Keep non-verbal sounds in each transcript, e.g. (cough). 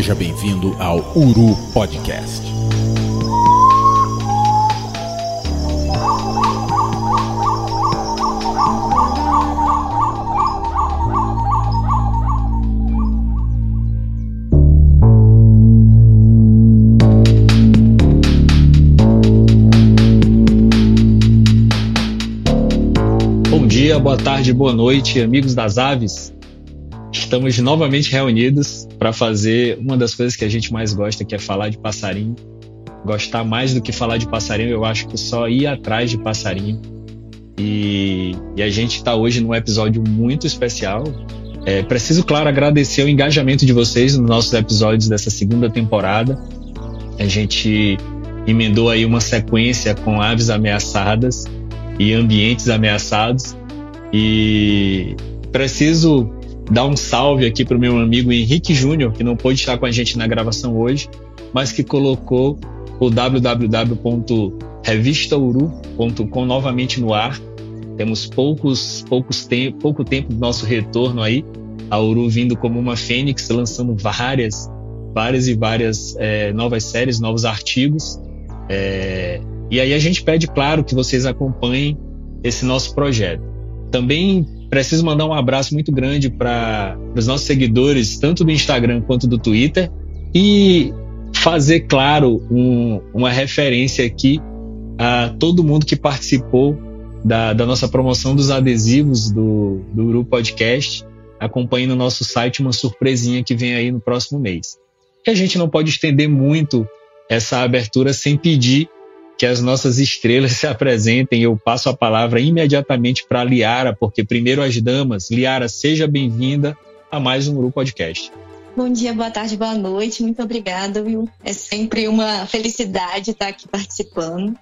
Seja bem-vindo ao Uru Podcast. Bom dia, boa tarde, boa noite, amigos das aves. Estamos novamente reunidos para fazer uma das coisas que a gente mais gosta, que é falar de passarinho. Gostar mais do que falar de passarinho, eu acho que só ir atrás de passarinho. E, e a gente está hoje num episódio muito especial. É, preciso, claro, agradecer o engajamento de vocês nos nossos episódios dessa segunda temporada. A gente emendou aí uma sequência com aves ameaçadas e ambientes ameaçados. E preciso dar um salve aqui para o meu amigo Henrique Júnior, que não pôde estar com a gente na gravação hoje, mas que colocou o www.revistauru.com novamente no ar. Temos poucos, poucos te pouco tempo do nosso retorno aí. A Uru vindo como uma fênix, lançando várias, várias e várias é, novas séries, novos artigos. É, e aí a gente pede, claro, que vocês acompanhem esse nosso projeto. Também preciso mandar um abraço muito grande para os nossos seguidores, tanto do Instagram quanto do Twitter, e fazer, claro, um, uma referência aqui a todo mundo que participou da, da nossa promoção dos adesivos do, do Uru Podcast. Acompanhe no nosso site uma surpresinha que vem aí no próximo mês. E a gente não pode estender muito essa abertura sem pedir que as nossas estrelas (laughs) se apresentem. Eu passo a palavra imediatamente para Liara, porque primeiro as damas. Liara, seja bem-vinda a mais um Grupo Podcast. Bom dia, boa tarde, boa noite. Muito obrigada, viu? É sempre uma felicidade estar aqui participando.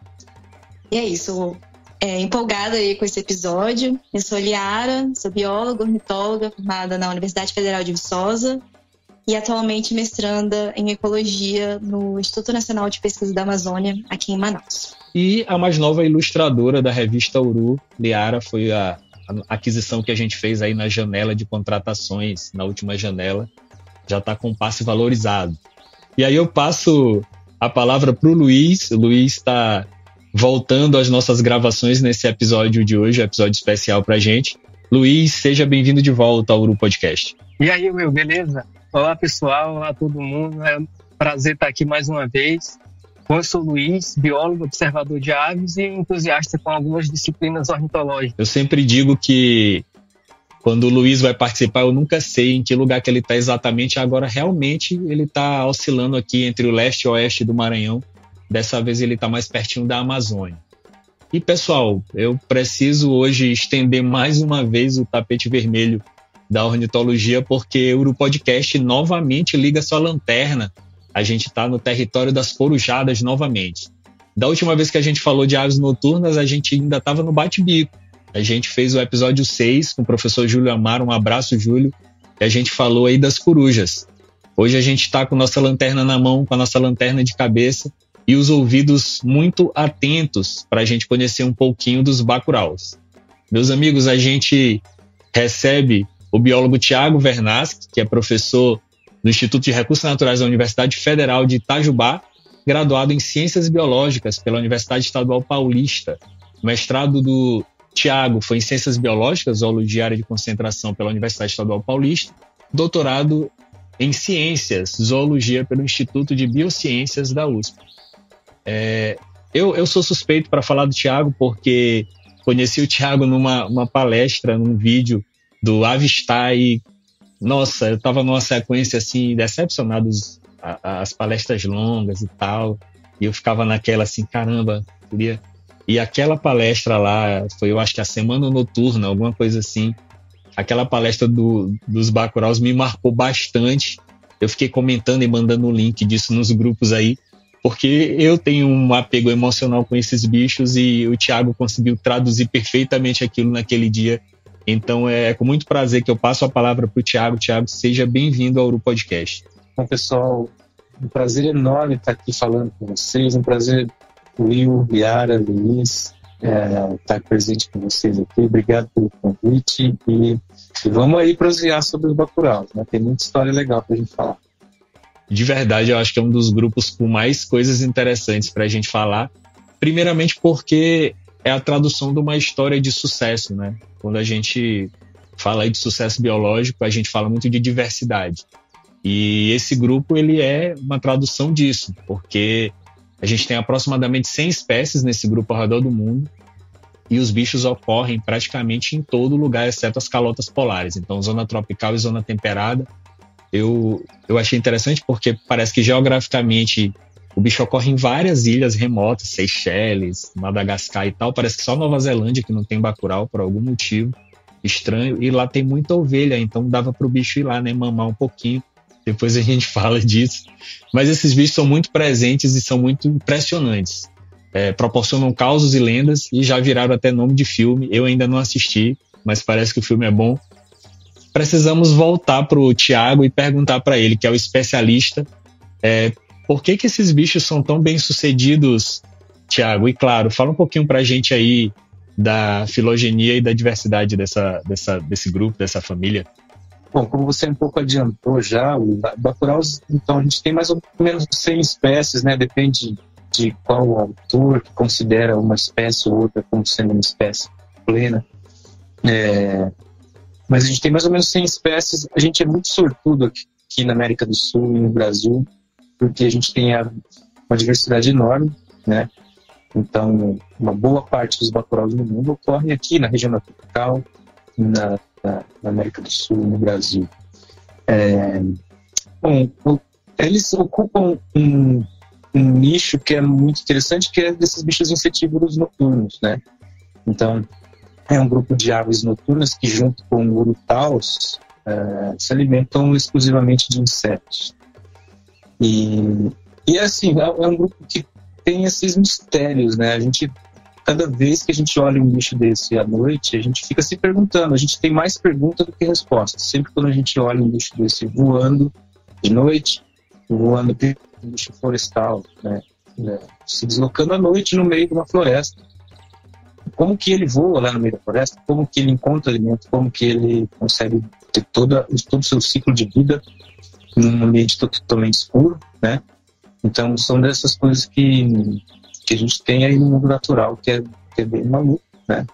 E é isso. É, empolgada aí com esse episódio. Eu sou Liara, sou bióloga, ornitóloga, formada na Universidade Federal de Viçosa e atualmente mestranda em ecologia no Instituto Nacional de Pesquisa da Amazônia, aqui em Manaus. E a mais nova ilustradora da revista Uru, Liara, foi a, a aquisição que a gente fez aí na janela de contratações, na última janela. Já está com passe valorizado. E aí eu passo a palavra para o Luiz. O Luiz está voltando às nossas gravações nesse episódio de hoje, um episódio especial para a gente. Luiz, seja bem-vindo de volta ao Uru Podcast. E aí, meu, beleza? Olá, pessoal. Olá, todo mundo. É um prazer estar aqui mais uma vez. Eu sou Luiz, biólogo, observador de aves e entusiasta com algumas disciplinas ornitológicas. Eu sempre digo que quando o Luiz vai participar, eu nunca sei em que lugar que ele está exatamente. Agora, realmente, ele está oscilando aqui entre o leste e o oeste do Maranhão. Dessa vez, ele está mais pertinho da Amazônia. E, pessoal, eu preciso hoje estender mais uma vez o tapete vermelho da ornitologia, porque o Podcast novamente liga sua lanterna. A gente está no território das corujadas novamente. Da última vez que a gente falou de aves noturnas, a gente ainda estava no bate-bico. A gente fez o episódio 6 com o professor Júlio Amaro, um abraço, Júlio, e a gente falou aí das corujas. Hoje a gente está com nossa lanterna na mão, com a nossa lanterna de cabeça e os ouvidos muito atentos para a gente conhecer um pouquinho dos bacuraus. Meus amigos, a gente recebe o biólogo Tiago Vernaschi, que é professor do Instituto de Recursos Naturais da Universidade Federal de Itajubá, graduado em Ciências Biológicas pela Universidade Estadual Paulista. O mestrado do Tiago foi em Ciências Biológicas, zoologia área de concentração pela Universidade Estadual Paulista. Doutorado em Ciências, Zoologia pelo Instituto de Biociências da USP. É, eu, eu sou suspeito para falar do Tiago porque conheci o Tiago numa palestra, num vídeo do avistar e nossa, eu tava numa sequência assim decepcionado as palestras longas e tal, e eu ficava naquela assim, caramba, queria e aquela palestra lá foi, eu acho que a semana noturna, alguma coisa assim. Aquela palestra do, dos Bacuraus me marcou bastante. Eu fiquei comentando e mandando o link disso nos grupos aí, porque eu tenho um apego emocional com esses bichos e o Thiago conseguiu traduzir perfeitamente aquilo naquele dia então é com muito prazer que eu passo a palavra para o Tiago. Tiago, seja bem-vindo ao Uru Podcast. Bom, pessoal, um prazer enorme estar aqui falando com vocês. Um prazer, Will, Liara, Luiz, é, estar presente com vocês aqui. Obrigado pelo convite e, e, vamos aí prosear sobre os bacuraus. Né? Tem muita história legal para a gente falar. De verdade, eu acho que é um dos grupos com mais coisas interessantes para a gente falar. Primeiramente porque é a tradução de uma história de sucesso, né? Quando a gente fala de sucesso biológico, a gente fala muito de diversidade. E esse grupo ele é uma tradução disso, porque a gente tem aproximadamente 100 espécies nesse grupo ao redor do mundo e os bichos ocorrem praticamente em todo lugar, exceto as calotas polares. Então, zona tropical e zona temperada. Eu, eu achei interessante porque parece que geograficamente o bicho ocorre em várias ilhas remotas, Seychelles, Madagascar e tal. Parece que só Nova Zelândia que não tem bacurau por algum motivo estranho. E lá tem muita ovelha, então dava para o bicho ir lá, né, mamar um pouquinho. Depois a gente (laughs) fala disso. Mas esses bichos são muito presentes e são muito impressionantes. É, proporcionam causos e lendas e já viraram até nome de filme. Eu ainda não assisti, mas parece que o filme é bom. Precisamos voltar para o Tiago e perguntar para ele, que é o especialista, é, por que, que esses bichos são tão bem sucedidos, Tiago? E claro, fala um pouquinho para a gente aí da filogenia e da diversidade dessa, dessa, desse grupo, dessa família. Bom, como você um pouco adiantou já, o Bacurau, então a gente tem mais ou menos 100 espécies, né? Depende de qual autor que considera uma espécie ou outra como sendo uma espécie plena. É, mas a gente tem mais ou menos 100 espécies. A gente é muito sortudo aqui, aqui na América do Sul e no Brasil, porque a gente tem a, uma diversidade enorme, né? Então, uma boa parte dos bacuraus no mundo ocorrem aqui na região tropical, na na, na América do Sul, no Brasil. É, bom, eles ocupam um, um, nicho que é muito interessante, que é desses bichos insetívoros noturnos, né? Então, é um grupo de aves noturnas que, junto com urutaus, é, se alimentam exclusivamente de insetos. E, e assim, é, é um grupo que tem esses mistérios, né? A gente cada vez que a gente olha um bicho desse à noite, a gente fica se perguntando. A gente tem mais pergunta do que resposta. Sempre quando a gente olha um bicho desse voando de noite, voando bicho florestal, né, né, se deslocando à noite no meio de uma floresta. Como que ele voa lá no meio da floresta? Como que ele encontra alimento? Como que ele consegue ter toda, todo o seu ciclo de vida num ambiente totalmente escuro, né? Então, são dessas coisas que que a gente tem aí no mundo natural, que é, que é bem maluco, né?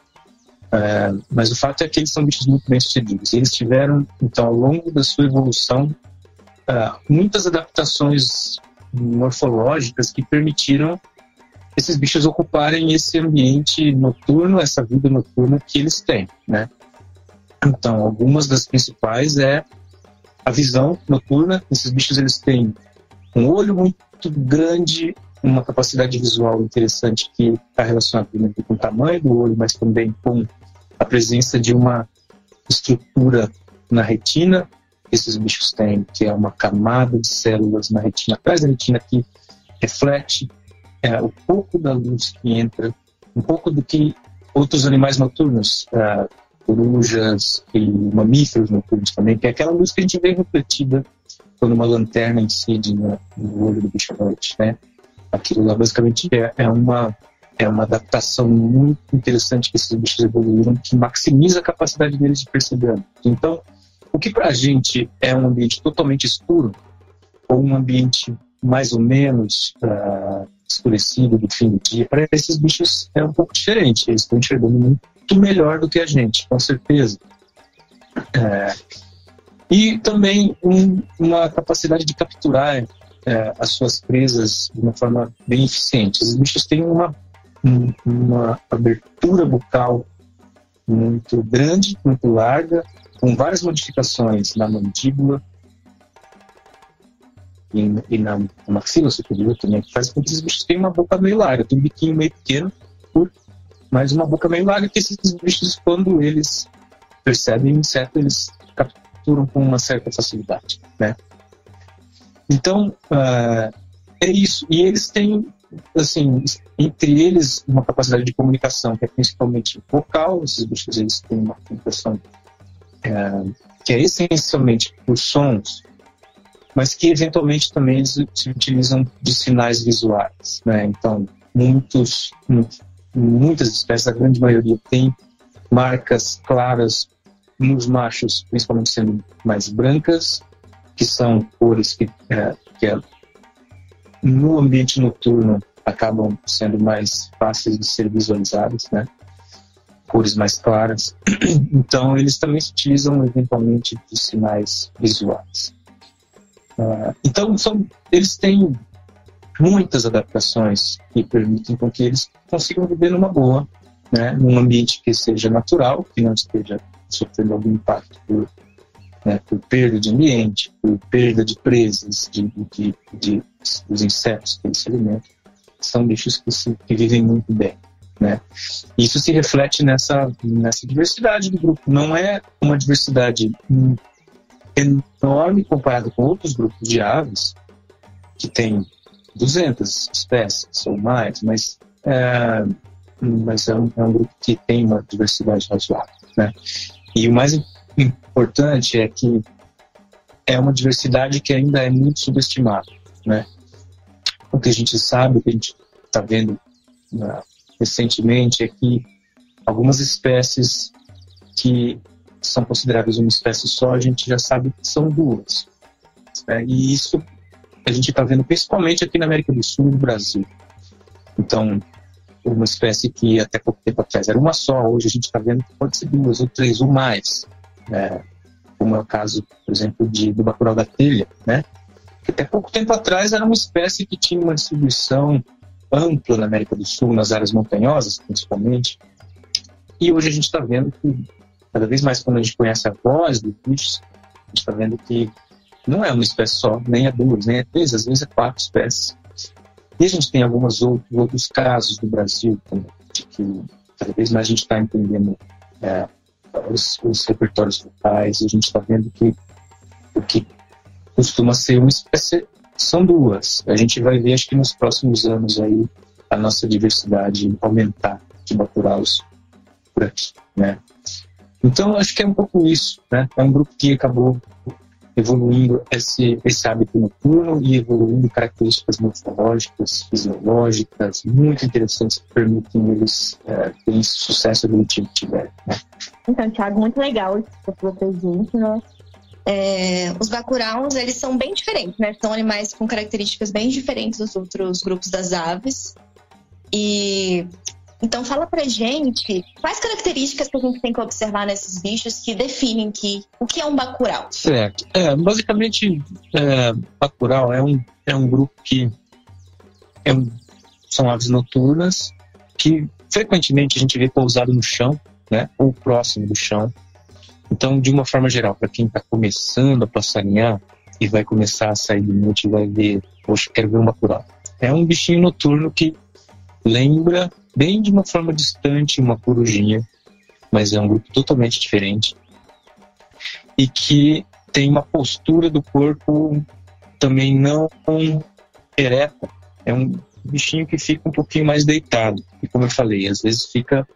É, mas o fato é que eles são bichos muito bem sucedidos. Eles tiveram, então, ao longo da sua evolução, é, muitas adaptações morfológicas que permitiram esses bichos ocuparem esse ambiente noturno, essa vida noturna que eles têm, né? Então, algumas das principais é a visão noturna. Esses bichos eles têm um olho muito grande, uma capacidade visual interessante que está relacionada com o tamanho do olho, mas também com a presença de uma estrutura na retina esses bichos têm, que é uma camada de células na retina, atrás da retina que reflete é, o pouco da luz que entra, um pouco do que outros animais noturnos, é, corujas e mamíferos noturnos também, que é aquela luz que a gente vê refletida quando uma lanterna incide no, no olho do bicho noite, né? Aquilo lá basicamente é, é, uma, é uma adaptação muito interessante que esses bichos evoluíram, que maximiza a capacidade deles de perceber. Então, o que para a gente é um ambiente totalmente escuro, ou um ambiente mais ou menos uh, escurecido do fim do dia, para esses bichos é um pouco diferente. Eles estão enxergando muito melhor do que a gente, com certeza. É, e também um, uma capacidade de capturar é, as suas presas de uma forma bem eficiente. Os bichos têm uma, uma abertura bucal muito grande, muito larga, com várias modificações na mandíbula e, e na, maxila superior também, que faz com que esses bichos tenham uma boca meio larga, tem um biquinho meio pequeno, mas uma boca meio larga que esses bichos, quando eles percebem inseto, eles capturam com uma certa facilidade, né? Então, uh, é isso. E eles têm, assim, entre eles, uma capacidade de comunicação que é principalmente vocal. Esses bichos eles têm uma comunicação uh, que é essencialmente por sons, mas que eventualmente também se utilizam de sinais visuais. Né? Então, muitos, muitas espécies, a grande maioria, tem marcas claras nos machos, principalmente sendo mais brancas, que são cores que, é, que é, no ambiente noturno acabam sendo mais fáceis de ser visualizadas, né? Cores mais claras. (clears throat) Então, eles também se utilizam eventualmente de sinais visuais. Uh, então, são, eles têm muitas adaptações que permitem com que eles consigam viver numa boa, né, num ambiente que seja natural, que não esteja sofrendo algum impacto por, né, por perda de ambiente, por perda de presas, de, de, de, dos insetos que eles se alimentam. São bichos que, se, que vivem muito bem. Né? Isso se reflete nessa, nessa diversidade do grupo. Não é uma diversidade enorme comparado com outros grupos de aves, que tem 200 espécies ou mais, mas é, mas é um, é um, grupo que tem uma diversidade razoável. Né? E o mais importante é que é uma diversidade que ainda é muito subestimada. Né? O que a gente sabe, o que a gente está vendo uh, recentemente é que algumas espécies que são consideráveis uma espécie só, a gente já sabe que são duas. Né? E isso a gente está vendo principalmente aqui na América do Sul e no Brasil. Então, uma espécie que até pouco tempo atrás era uma só, hoje a gente está vendo que pode ser duas ou três ou mais. Né? Como é o caso, por exemplo, de, do bacurau da telha, né? que até pouco tempo atrás era uma espécie que tinha uma distribuição ampla na América do Sul, nas áreas montanhosas principalmente, e hoje a gente está vendo que cada vez mais quando a gente conhece a voz dos bichos, a gente está vendo que não é uma espécie só, nem é duas, nem é três, às vezes é quatro espécies. E a gente tem alguns outros, outros casos no Brasil de que cada vez mais a gente está entendendo é, os, os, repertórios vocais, a gente está vendo que o que costuma ser uma espécie são duas. A gente vai ver, acho que nos próximos anos aí, a nossa diversidade aumentar de bacurau's por aqui, né? Então, acho que é um pouco isso, né? É um grupo que acabou evoluindo esse, esse hábito noturno e evoluindo características morfológicas, fisiológicas, muito interessantes que permitem eles é, terem sucesso evolutivo que tiverem. Né? Então, Thiago, muito legal isso que você gente, né? É, os bacurauns, eles são bem diferentes, né? São animais com características bem diferentes dos outros grupos das aves. E então fala pra gente quais características que a gente tem que observar nesses bichos que definem que o que é um bacurau. Certo. É, basicamente, é, bacurau é um, é um grupo que é um, são aves noturnas que frequentemente a gente vê pousado no chão, né, ou próximo do chão. Então, de uma forma geral, para quem está começando a passarinhar e vai começar a sair de noite, vai ver, poxa, quero ver um bacurau. É um bichinho noturno que lembra bem de uma forma distante uma corujinha, mas é um grupo totalmente diferente e que tem uma postura do corpo também não ereta. É um bichinho que fica um pouquinho mais deitado. E como eu falei, às vezes fica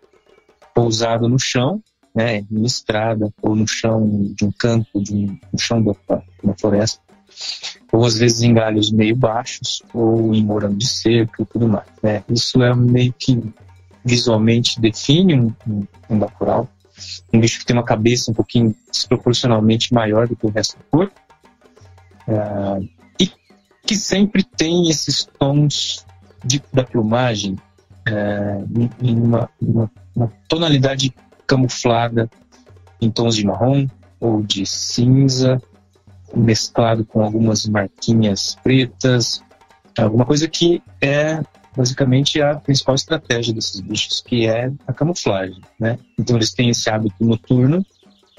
pousado no chão, né, em estrada, ou no chão de um campo, de um, no chão da uma floresta ou às vezes em galhos meio baixos, ou em morango de cerca e tudo mais. Né? Isso é meio que visualmente define um, um, um bacurau, um bicho que tem uma cabeça um pouquinho desproporcionalmente maior do que o resto do corpo, uh, e que sempre tem esses tons de, da plumagem uh, em uma, uma, uma tonalidade camuflada em tons de marrom ou de cinza mesclado com algumas marquinhas pretas, alguma coisa que é basicamente a principal estratégia desses bichos, que é a camuflagem, né? Então eles têm esse hábito noturno,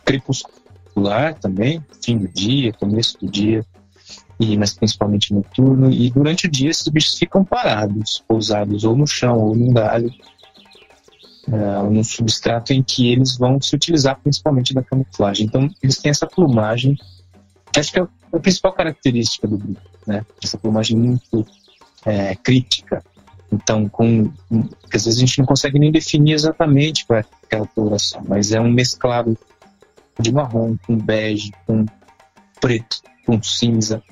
crepuscular também, fim do dia, começo do dia, e mas principalmente noturno, e durante o dia esses bichos ficam parados, pousados ou no chão ou num galho, uh, ou num substrato em que eles vão se utilizar principalmente da camuflagem. Então eles têm essa plumagem Acho que é a principal característica do grupo, né? Essa plumagem muito é, crítica. Então, com, às vezes a gente não consegue nem definir exatamente qual é aquela coloração, mas é um mesclado de marrom com bege, com preto, com cinza,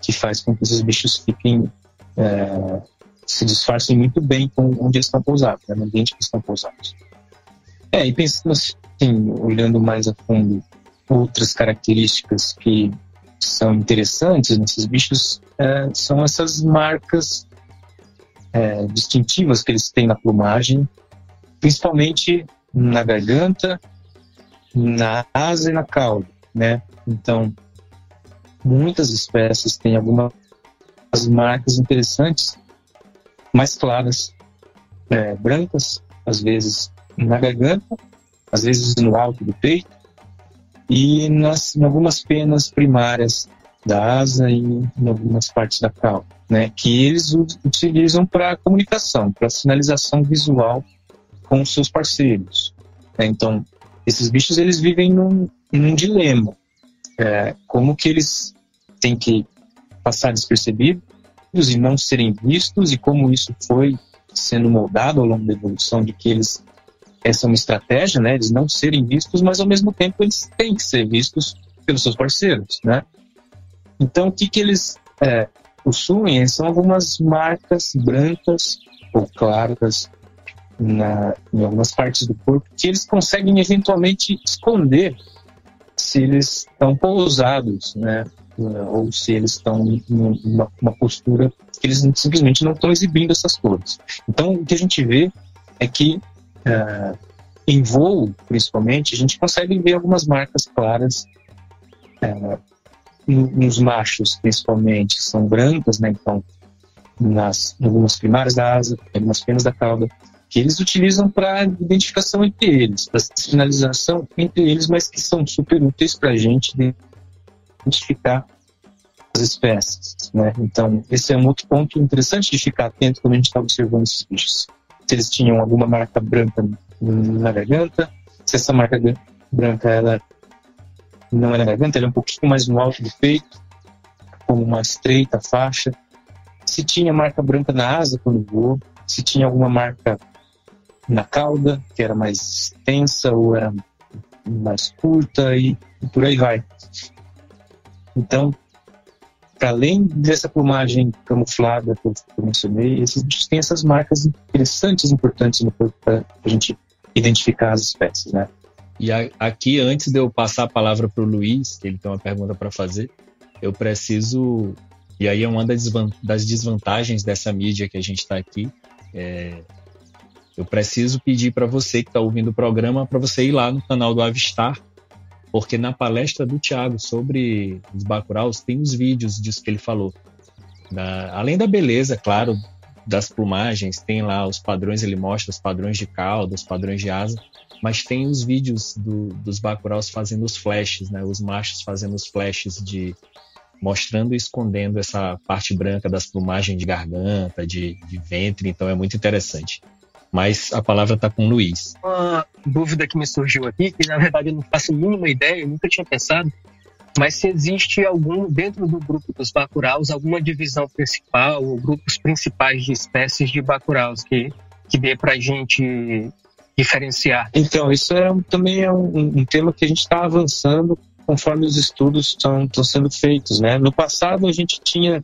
que faz com que esses bichos fiquem é, se disfarcem muito bem com onde eles estão pousados, né, no ambiente que estão pousados. É, e pensando assim, olhando mais a fundo outras características que são interessantes nesses bichos é, são essas marcas é, distintivas que eles têm na plumagem, principalmente na garganta, na asa e na cauda, né? Então, muitas espécies têm algumas marcas interessantes, mais claras, é, brancas, às vezes na garganta, às vezes no alto do peito, e nas, em algumas penas primárias da asa e em algumas partes da cauda, né, que eles utilizam para comunicação, para sinalização visual com seus parceiros. Né? Então, esses bichos eles vivem num, num dilema, é, como que eles têm que passar despercebidos e não serem vistos e como isso foi sendo moldado ao longo da evolução de que eles essa é uma estratégia, né? Eles não serem vistos, mas ao mesmo tempo eles têm que ser vistos pelos seus parceiros, né? Então, o que que eles é, possuem são algumas marcas brancas ou claras na, em algumas partes do corpo que eles conseguem eventualmente esconder se eles estão pousados, né? Ou se eles estão numa, numa postura que eles simplesmente não estão exibindo essas cores. Então, o que a gente vê é que uh, em voo, principalmente, a gente consegue ver algumas marcas claras uh, nos machos, principalmente, são brancas, né? Então, nas algumas primárias da asa, algumas penas da cauda, que eles utilizam para identificação entre eles, para sinalização entre eles, mas que são super úteis para a gente identificar as espécies. Né? Então, esse é um outro ponto interessante de ficar atento quando a gente está observando esses bichos se eles tinham alguma marca branca na garganta, se essa marca branca ela não é na garganta, ela é um pouquinho mais no alto do peito, como uma estreita faixa, se tinha marca branca na asa quando voou, se tinha alguma marca na cauda, que era mais extensa ou era mais curta e, e por aí vai. Então, para além dessa plumagem camuflada que eu, mencionei, esses bichos têm essas marcas interessantes, importantes no corpo para a gente identificar as espécies, né? E a, aqui, antes de eu passar a palavra para o Luiz, que ele tem uma pergunta para fazer, eu preciso. E aí é uma das desvantagens dessa mídia que a gente está aqui. É, eu preciso pedir para você que está ouvindo o programa para você ir lá no canal do Avistar porque na palestra do Tiago sobre os Bacuraus tem os vídeos disso que ele falou. Da, além da beleza, claro, das plumagens, tem lá os padrões, ele mostra os padrões de cauda, os padrões de asa, mas tem os vídeos do, dos Bacuraus fazendo os flashes, né? Os machos fazendo os flashes de mostrando e escondendo essa parte branca das plumagens de garganta, de, de ventre, então é muito interessante mas a palavra está com o Luiz. Uma dúvida que me surgiu aqui, que na verdade eu não faço a mínima ideia, eu nunca tinha pensado, mas se existe algum, dentro do grupo dos bacuraus, alguma divisão principal ou grupos principais de espécies de bacuraus que, que dê para a gente diferenciar? Então, isso é, também é um, um tema que a gente está avançando conforme os estudos estão sendo feitos. Né? No passado, a gente tinha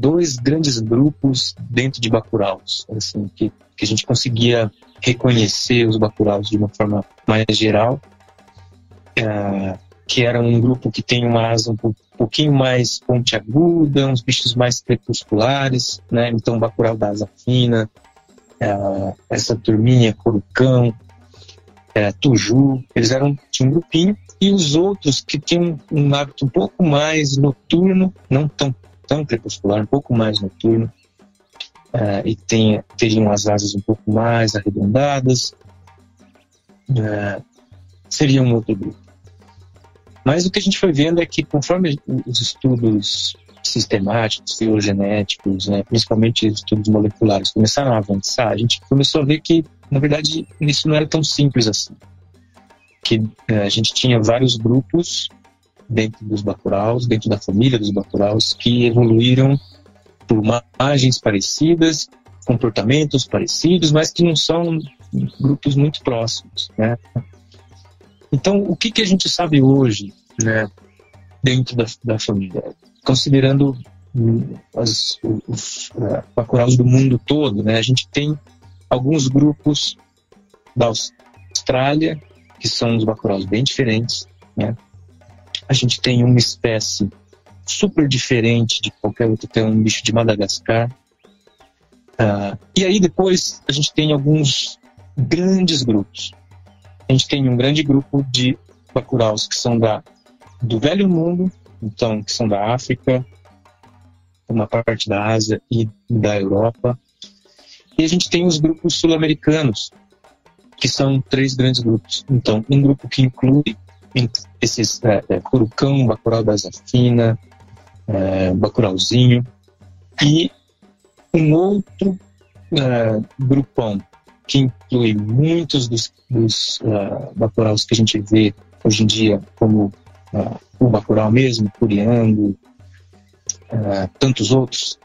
dois grandes grupos dentro de bacuraus, assim, que que a gente conseguia reconhecer os bacuraus de uma forma mais geral, é, que era um grupo que tem uma asa um pouquinho mais pontiaguda, uns bichos mais crepusculares, né? Então, bacurau da asa fina, é, essa turminha, corucão, é, tuju, eles eram um grupinho e os outros que tinham um hábito um pouco mais noturno, não tão tão crepuscular, um pouco mais noturno, uh, e tem, teriam as asas um pouco mais arredondadas, uh, seria um outro grupo. Mas o que a gente foi vendo é que conforme os estudos sistemáticos, filogenéticos, né, principalmente estudos moleculares, começaram a avançar, a gente começou a ver que, na verdade, isso não era tão simples assim. Que uh, a gente tinha vários grupos dentro dos bacuraus, dentro da família dos bacuraus, que evoluíram plumagens parecidas, comportamentos parecidos, mas que não são grupos muito próximos, né? Então, o que, que a gente sabe hoje, né, dentro da, da família? Considerando as, os uh, do mundo todo, né, a gente tem alguns grupos da Austrália, que são uns bacuraus bem diferentes, né? A gente tem uma espécie super diferente de qualquer outro, que é um bicho de Madagascar. Uh, e aí depois a gente tem alguns grandes grupos. A gente tem um grande grupo de bacuraus que são da, do Velho Mundo, então que são da África, uma parte da Ásia e da Europa. E a gente tem os grupos sul-americanos, que são três grandes grupos. Então, um grupo que inclui esses é, é, Curucão, Bacurau da Zafina, é, Bacurauzinho, e um outro uh, grupão que inclui muitos dos, dos uh, que a gente vê hoje em dia, como uh, o Bacurau mesmo, Curiango, uh, tantos outros,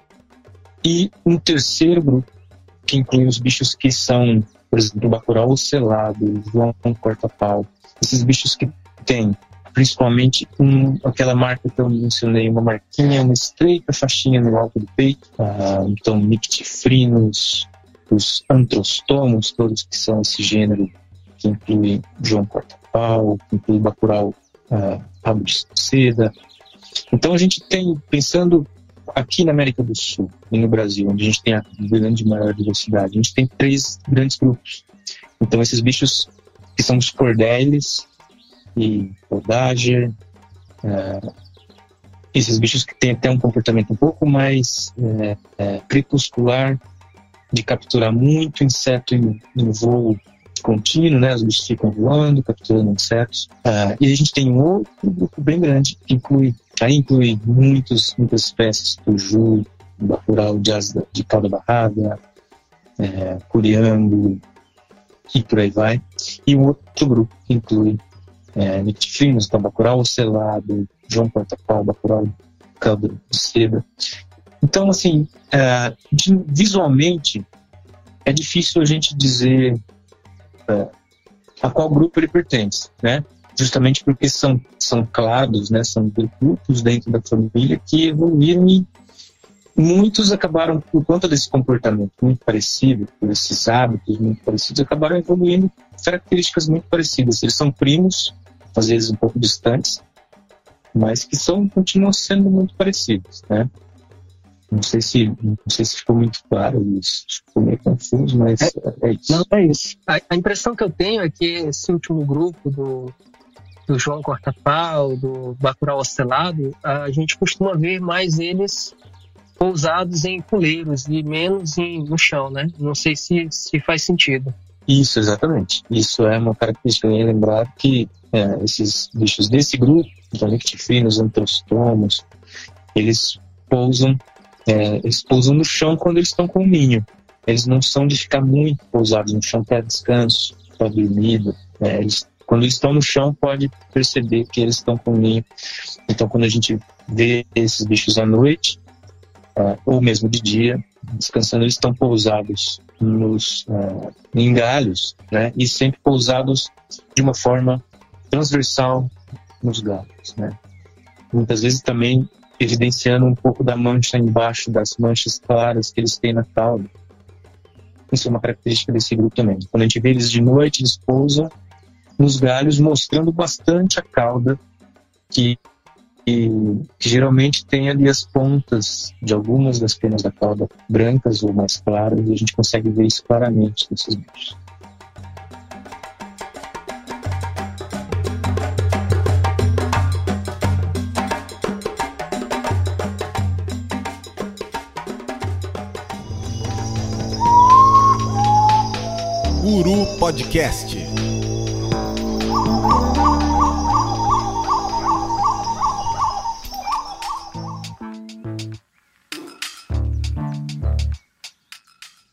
e um terceiro grupo que inclui os bichos que são, por exemplo, o Bacurau ocelado, João corta-pau, esses bichos que têm principalmente um, aquela marca que eu mencionei, uma marquinha, uma estreita faixinha no alto do peito, uh, então nictifrinos, os antrostomos, todos que são esse gênero que inclui João Corta-Pau, que inclui Bacurau uh, Rabo de Seda. Então a gente tem, pensando aqui na América do Sul e no Brasil, onde a gente tem a grande maior diversidade, a gente tem três grandes grupos. Então esses bichos que são os cordéis e Podager, uh, esses bichos que têm até um comportamento um pouco mais é, é, crepuscular, de capturar muito inseto em, em voo contínuo, né? Os bichos ficam voando, capturando insetos. Uh, e a gente tem um outro grupo bem grande que inclui, aí inclui muitos, muitas espécies, tuju, bacurau de, asa, de cauda barrada, é, curiango e por aí vai. E um outro grupo que inclui é, nictifinos, então bacurau ocelado, João Porta-Pau, bacurau de seda. Então, assim, é, de, visualmente, é difícil a gente dizer é, a qual grupo ele pertence, né? Justamente porque são, são clados, né? São grupos dentro da família que evoluíram e muitos acabaram, por conta desse comportamento muito parecido, por esses hábitos muito parecidos, acabaram evoluindo características muito parecidas. Eles são primos, às vezes um pouco distantes, mas que são continuam sendo muito parecidos, né? Não sei se, não sei se ficou muito claro isso, ficou meio confuso, mas é, é isso. Não, é isso. A, a, impressão que eu tenho é que esse último grupo do, do João Corta-Pau, do Bacurau Ostelado, a gente costuma ver mais eles pousados em puleiros e menos em, no chão, né? Não sei se, se faz sentido. Isso, exatamente. Isso é uma característica. Ia lembrar que é, esses bichos desse grupo, então nictifinos, antrostomos, eles pousam é, eles pousam no chão quando eles estão com o ninho. Eles não são de ficar muito pousados no chão para descanso, para dormida. É, eles, quando eles estão no chão, pode perceber que eles estão com o ninho. Então, quando a gente vê esses bichos à noite, uh, ou mesmo de dia, descansando, eles estão pousados nos, uh, em galhos, né? E sempre pousados de uma forma transversal nos galhos, né? Muitas vezes também evidenciando um pouco da mancha embaixo, das manchas claras que eles têm na cauda. Isso é uma característica desse grupo também. Quando a gente vê eles de noite, eles pousam nos galhos, mostrando bastante a cauda, que, que, que geralmente tem ali as pontas de algumas das penas da cauda brancas ou mais claras, e a gente consegue ver isso claramente nesses bichos. Guru Podcast.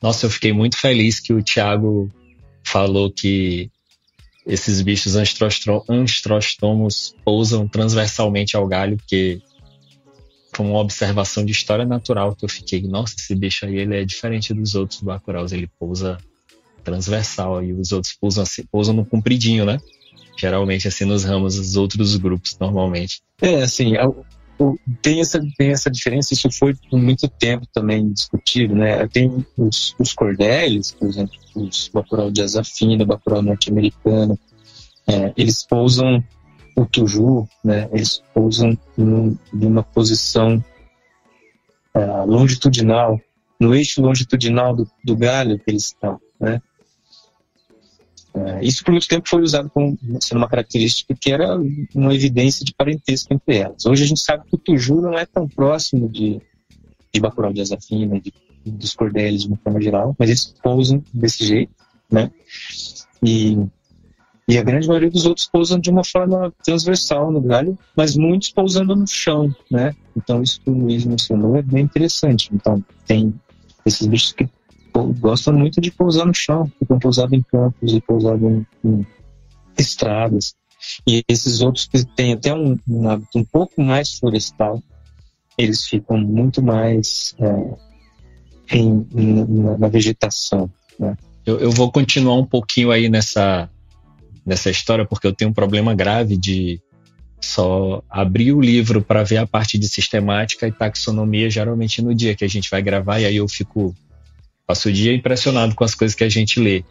Nossa, eu fiquei muito feliz que o Thiago falou que esses bichos anstrostomos pousam transversalmente ao galho, porque foi uma observação de história natural que eu fiquei, nossa, esse bicho aí ele é diferente dos outros bacuraus, ele pousa transversal e os outros pousam, assim, pousam no compridinho, né? Geralmente assim nos ramos dos outros grupos, normalmente. É, assim, tem essa, tem essa diferença, isso foi por muito tempo também discutido, né? Tem os, os cordéis, por exemplo, os Bacurau de asa fina, Bacurau norte-americano, é, eles pousam o tuju, né, eles pousam num, numa posição uh, longitudinal, no eixo longitudinal do, do galho que eles estão, né? Uh, isso por muito tempo foi usado como sendo uma característica que era uma evidência de parentesco entre elas. Hoje a gente sabe que o tuju não é tão próximo de, de Bacurau de Azafina, de, dos cordéis de uma forma geral, mas eles pousam desse jeito, né? E e a grande maioria dos outros pousam de uma forma transversal no galho, mas muitos pousando no chão, né? Então isso que o Luiz mencionou é bem interessante. Então tem esses bichos que gostam muito de pousar no chão, ficam pousados em campos e pousados em, em estradas. E esses outros que têm até um, um hábito um pouco mais florestal, eles ficam muito mais é, em, na, na, vegetação. Né? Eu, eu, vou continuar um pouquinho aí nessa, nessa história, porque eu tenho um problema grave de só abrir o livro para ver a parte de sistemática e taxonomia, geralmente no dia que a gente vai gravar, e aí eu fico. Passo o dia impressionado com as coisas que a gente lê.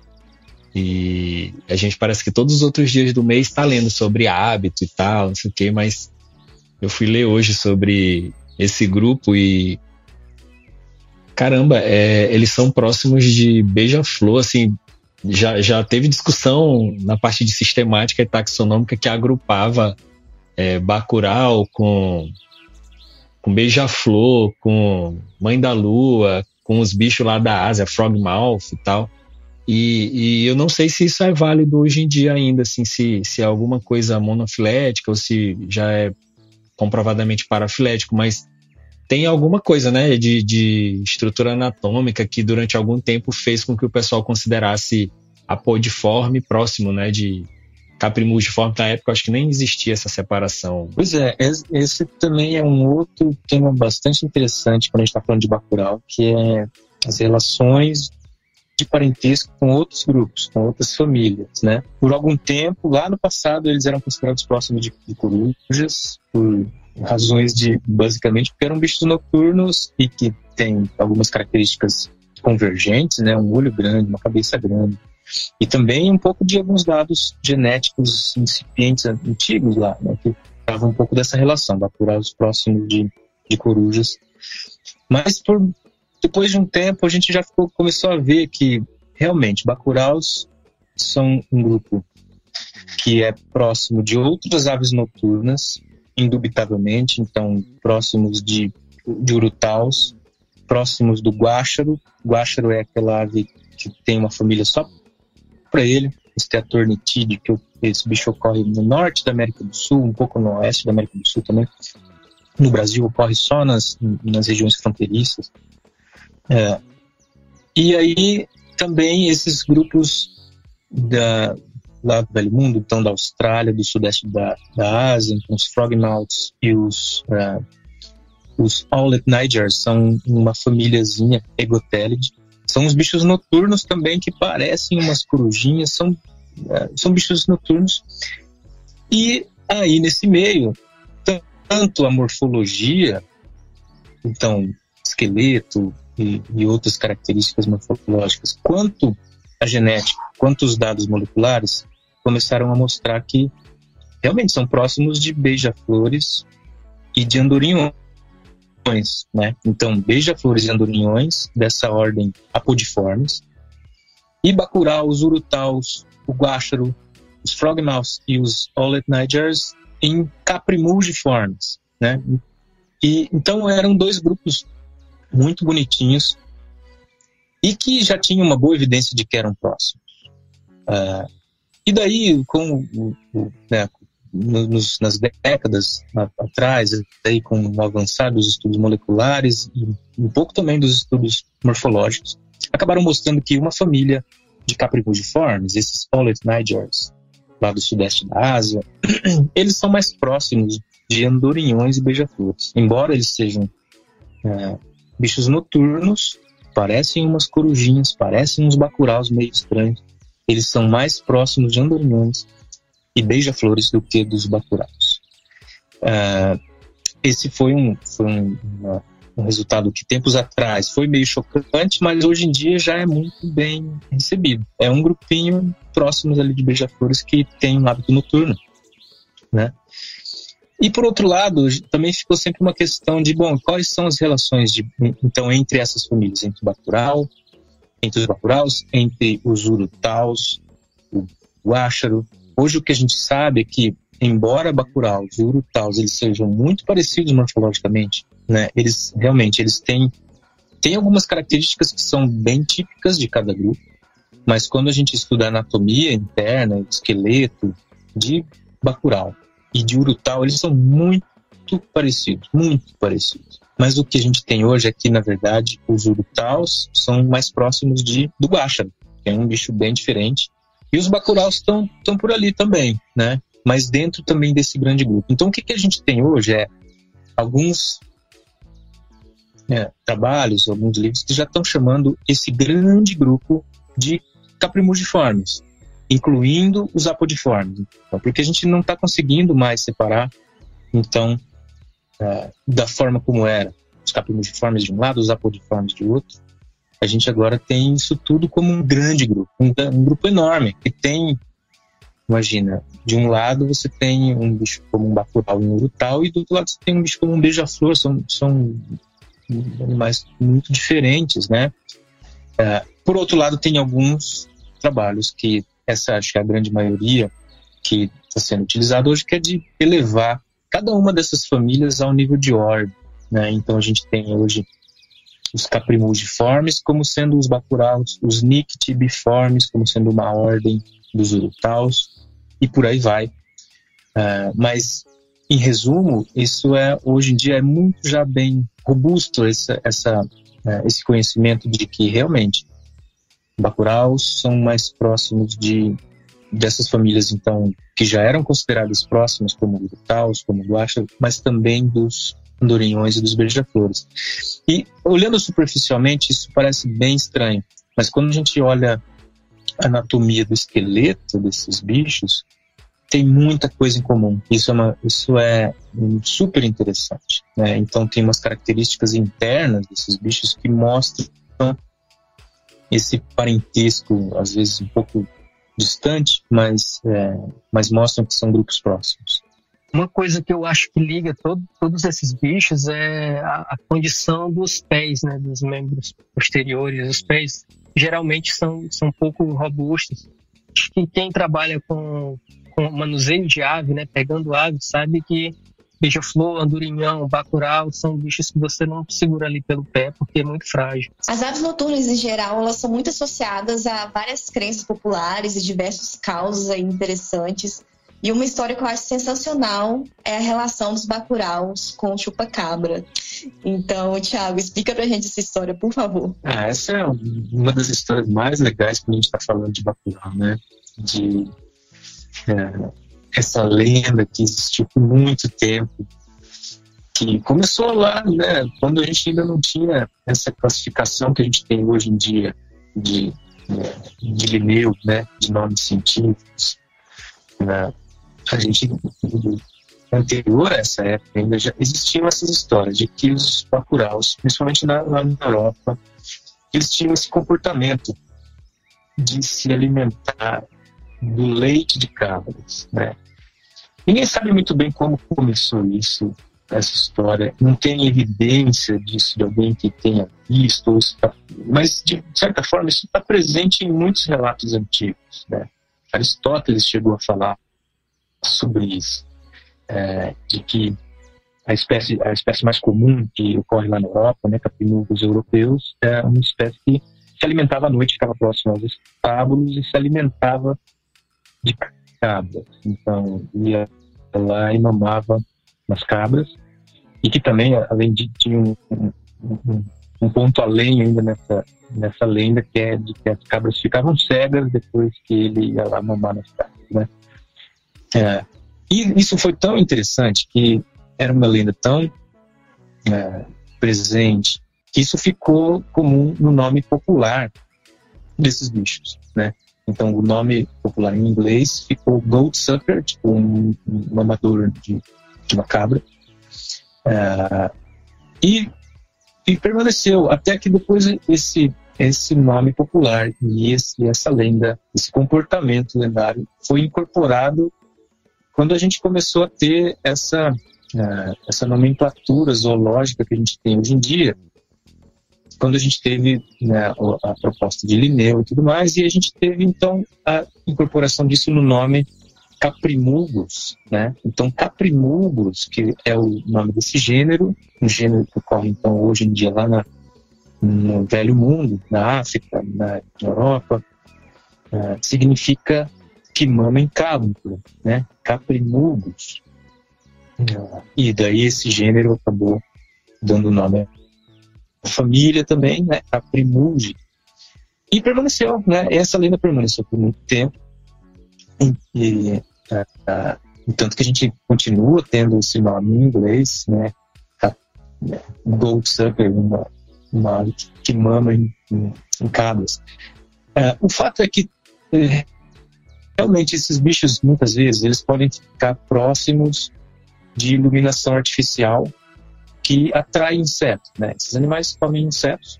E a gente parece que todos os outros dias do mês está lendo sobre hábito e tal, não sei o quê, mas eu fui ler hoje sobre esse grupo e. Caramba, é, eles são próximos de beija-flor, assim, já, já teve discussão na parte de sistemática e taxonômica que agrupava é, Bacurau com, com Beija-Flor, com Mãe da Lua, com os bichos lá da Ásia, Frogmouth e tal. E, e, eu não sei se isso é válido hoje em dia ainda, assim, se, se é alguma coisa monofilética ou se já é comprovadamente parafilético, mas tem alguma coisa, né, de, de estrutura anatômica que durante algum tempo fez com que o pessoal considerasse apodiforme próximo, né, de caprimugiforme. Na época, acho que nem existia essa separação. Pois é, esse também é um outro tema bastante interessante quando a gente está falando de Bacurau, que é as relações de parentesco com outros grupos, com outras famílias, né? Por algum tempo, lá no passado, eles eram considerados próximos de, de corujas, por razões de basicamente porque eram bichos noturnos e que têm algumas características convergentes, né? Um olho grande, uma cabeça grande. E também um pouco de alguns dados genéticos incipientes antigos lá, né? Que estavam um pouco dessa relação, bacuraus próximos de, de corujas. Mas por, depois de um tempo a gente já ficou, começou a ver que realmente bacuraus são um grupo que é próximo de outras aves noturnas indubitavelmente, então próximos de, de urutaus, próximos do guáxaro. Guáxaro é aquela ave que tem uma família só para ele, o Steator nitide, que esse bicho ocorre no norte da América do Sul, um pouco no oeste da América do Sul também. No Brasil ocorre só nas, nas regiões fronteiriças. É. E aí também esses grupos da, lá do Velho Mundo, então da Austrália, do sudeste da, da Ásia, então os Frogmouths e os, uh, os Owlet Nigers são uma famíliazinha Egotelidae. São os bichos noturnos também que parecem umas corujinhas, são, uh, são bichos noturnos. E aí nesse meio, tanto a morfologia, então esqueleto e, e outras características morfológicas, quanto a genética, quanto os dados moleculares, começaram a mostrar que realmente são próximos de beija-flores e de andorinhões, né? Então, beija-flores e andorinhões dessa ordem apodiformes e bacurau, os urutaus, o guáxaro, os frogmouths e os olet nigers em caprimulgiformes, né? E então eram dois grupos muito bonitinhos e que já tinham uma boa evidência de que eram próximos. Uh, e daí, com, né, nos, nas décadas atrás, daí com o avançar dos estudos moleculares e um pouco também dos estudos morfológicos, acabaram mostrando que uma família de capricorniformes, esses Pollet nigers, lá do sudeste da Ásia, (clears throat) eles são mais próximos de andorinhões e beija-flores. Embora eles sejam é, bichos noturnos, parecem umas corujinhas, parecem uns bacuraus meio estranhos, eles são mais próximos de andorinhões e beija-flores do que dos bacuraus. Uh, esse foi, um, foi um, uma, um resultado que tempos atrás foi meio chocante, mas hoje em dia já é muito bem recebido. É um grupinho próximos ali de beija-flores que tem um hábito noturno. né? E por outro lado, também ficou sempre uma questão de, bom, quais são as relações de, então entre essas famílias, entre o entre os Bacuraus, entre os Urutaus, o Guáxaro. Hoje o que a gente sabe é que, embora Bacuraus e Urutaus eles sejam muito parecidos morfologicamente, né, eles realmente eles têm, têm algumas características que são bem típicas de cada grupo, mas quando a gente estuda a anatomia interna, esqueleto de Bacurau e de Urutau, eles são muito parecidos, muito parecidos. Mas o que a gente tem hoje é que, na verdade, os Urutaus são mais próximos de, do Guaxaro, que é um bicho bem diferente. E os Bacuraus estão por ali também, né? Mas dentro também desse grande grupo. Então, o que, que a gente tem hoje é alguns é, trabalhos, alguns livros que já estão chamando esse grande grupo de caprimugiformes incluindo os apodiformes. Então, porque a gente não está conseguindo mais separar, então, é, da forma como era, os caprimugiformes de um lado, os apodiformes de outro, a gente agora tem isso tudo como um grande grupo, um, um grupo enorme, que tem, imagina, de um lado você tem um bicho como um bacurau e um urutal, e do outro lado você tem um bicho como um beija-flor, são, são animais muito diferentes, né? É, por outro lado, tem alguns trabalhos que essa acho que é a grande maioria que está sendo utilizada hoje, que é de elevar cada uma dessas famílias ao nível de ordem. Né? Então a gente tem hoje os caprimugiformes como sendo os bacuraus, os nictibiformes como sendo uma ordem dos urutaus e por aí vai. Uh, mas em resumo, isso é hoje em dia é muito já bem robusto essa, essa, uh, esse conhecimento de que realmente Bacuraus são mais próximos de dessas famílias, então, que já eram consideradas próximas, como o Taus, como Guaxa, mas também dos andorinhões e dos beija-flores. E, olhando superficialmente, isso parece bem estranho, mas quando a gente olha a anatomia do esqueleto desses bichos, tem muita coisa em comum. Isso é, uma, isso é super interessante. Né? Então, tem umas características internas desses bichos que mostram esse parentesco, às vezes um pouco distante, mas, é, mas mostram que são grupos próximos. Uma coisa que eu acho que liga todo, todos esses bichos é a, a, condição dos pés, né, dos membros posteriores. Os pés geralmente são, são pouco robustos. Acho que quem trabalha com, com manuseio de ave, né, pegando ave, sabe que beija-flor, andorinhão, bacurau, são bichos que você não segura ali pelo pé porque é muito frágil. As aves noturnas, em geral, elas são muito associadas a várias crenças populares e diversos causos interessantes. E uma história que eu acho sensacional é a relação dos bacuraus com o chupacabra. Então, Thiago, explica pra gente essa história, por favor. Ah, essa é uma das histórias mais legais quando a gente está falando de bacurau, né? De é, essa lenda que existiu por muito tempo, que começou lá, né, quando a gente ainda não tinha essa classificação que a gente tem hoje em dia de, né, de Linneu, né, de nomes científicos. Né, a gente, anterior a essa época, ainda já existiam essas histórias de que os bacuraus, principalmente na, lá na Europa, eles tinham esse comportamento de se alimentar do leite de cabras, né? Ninguém sabe muito bem como começou isso, essa história. Não tem evidência disso de alguém que tenha visto, mas de certa forma isso está presente em muitos relatos antigos. Né? Aristóteles chegou a falar sobre isso, é, de que a espécie, a espécie mais comum que ocorre lá na Europa, né, capimulgos europeus, é uma espécie que se alimentava à noite, ficava próximo aos estábulos e se alimentava de cabras. Então, ia lá e mamava nas cabras. E que também, além de, tinha um, um, um, ponto além ainda nessa, nessa lenda, que é de que as cabras ficavam cegas depois que ele ia lá mamar nas cabras, né? É, e isso foi tão interessante que era uma lenda tão é, presente que isso ficou comum no nome popular desses bichos, né? Então, o nome popular em inglês ficou Goat Sucker, tipo um, um amador de, de uma cabra. Uh, e, e, permaneceu até que depois esse, esse nome popular e esse, essa lenda, esse comportamento lendário foi incorporado quando a gente começou a ter essa, uh, essa nomenclatura zoológica que a gente tem hoje em dia, quando a gente teve né, a proposta de Linneu e tudo mais, e a gente teve então a incorporação disso no nome Caprimulgus, né? Então Caprimulgus, que é o nome desse gênero, um gênero que ocorre então hoje em dia lá na, no Velho Mundo, na África, na Europa, uh, significa que mama em cábulo, né? Caprimulgus. Uh, e daí esse gênero acabou dando nome família também, né, a Primulge. E permaneceu, né, essa lenda permaneceu por muito tempo. E, e uh, tanto que a gente continua tendo esse nome em inglês, né, a, né, Goldsucker, uma, uma que mama em, em, em cabras. Uh, o fato é que realmente esses bichos muitas vezes eles podem ficar próximos de iluminação artificial que atrai insetos. Né? Esses animais comem insetos,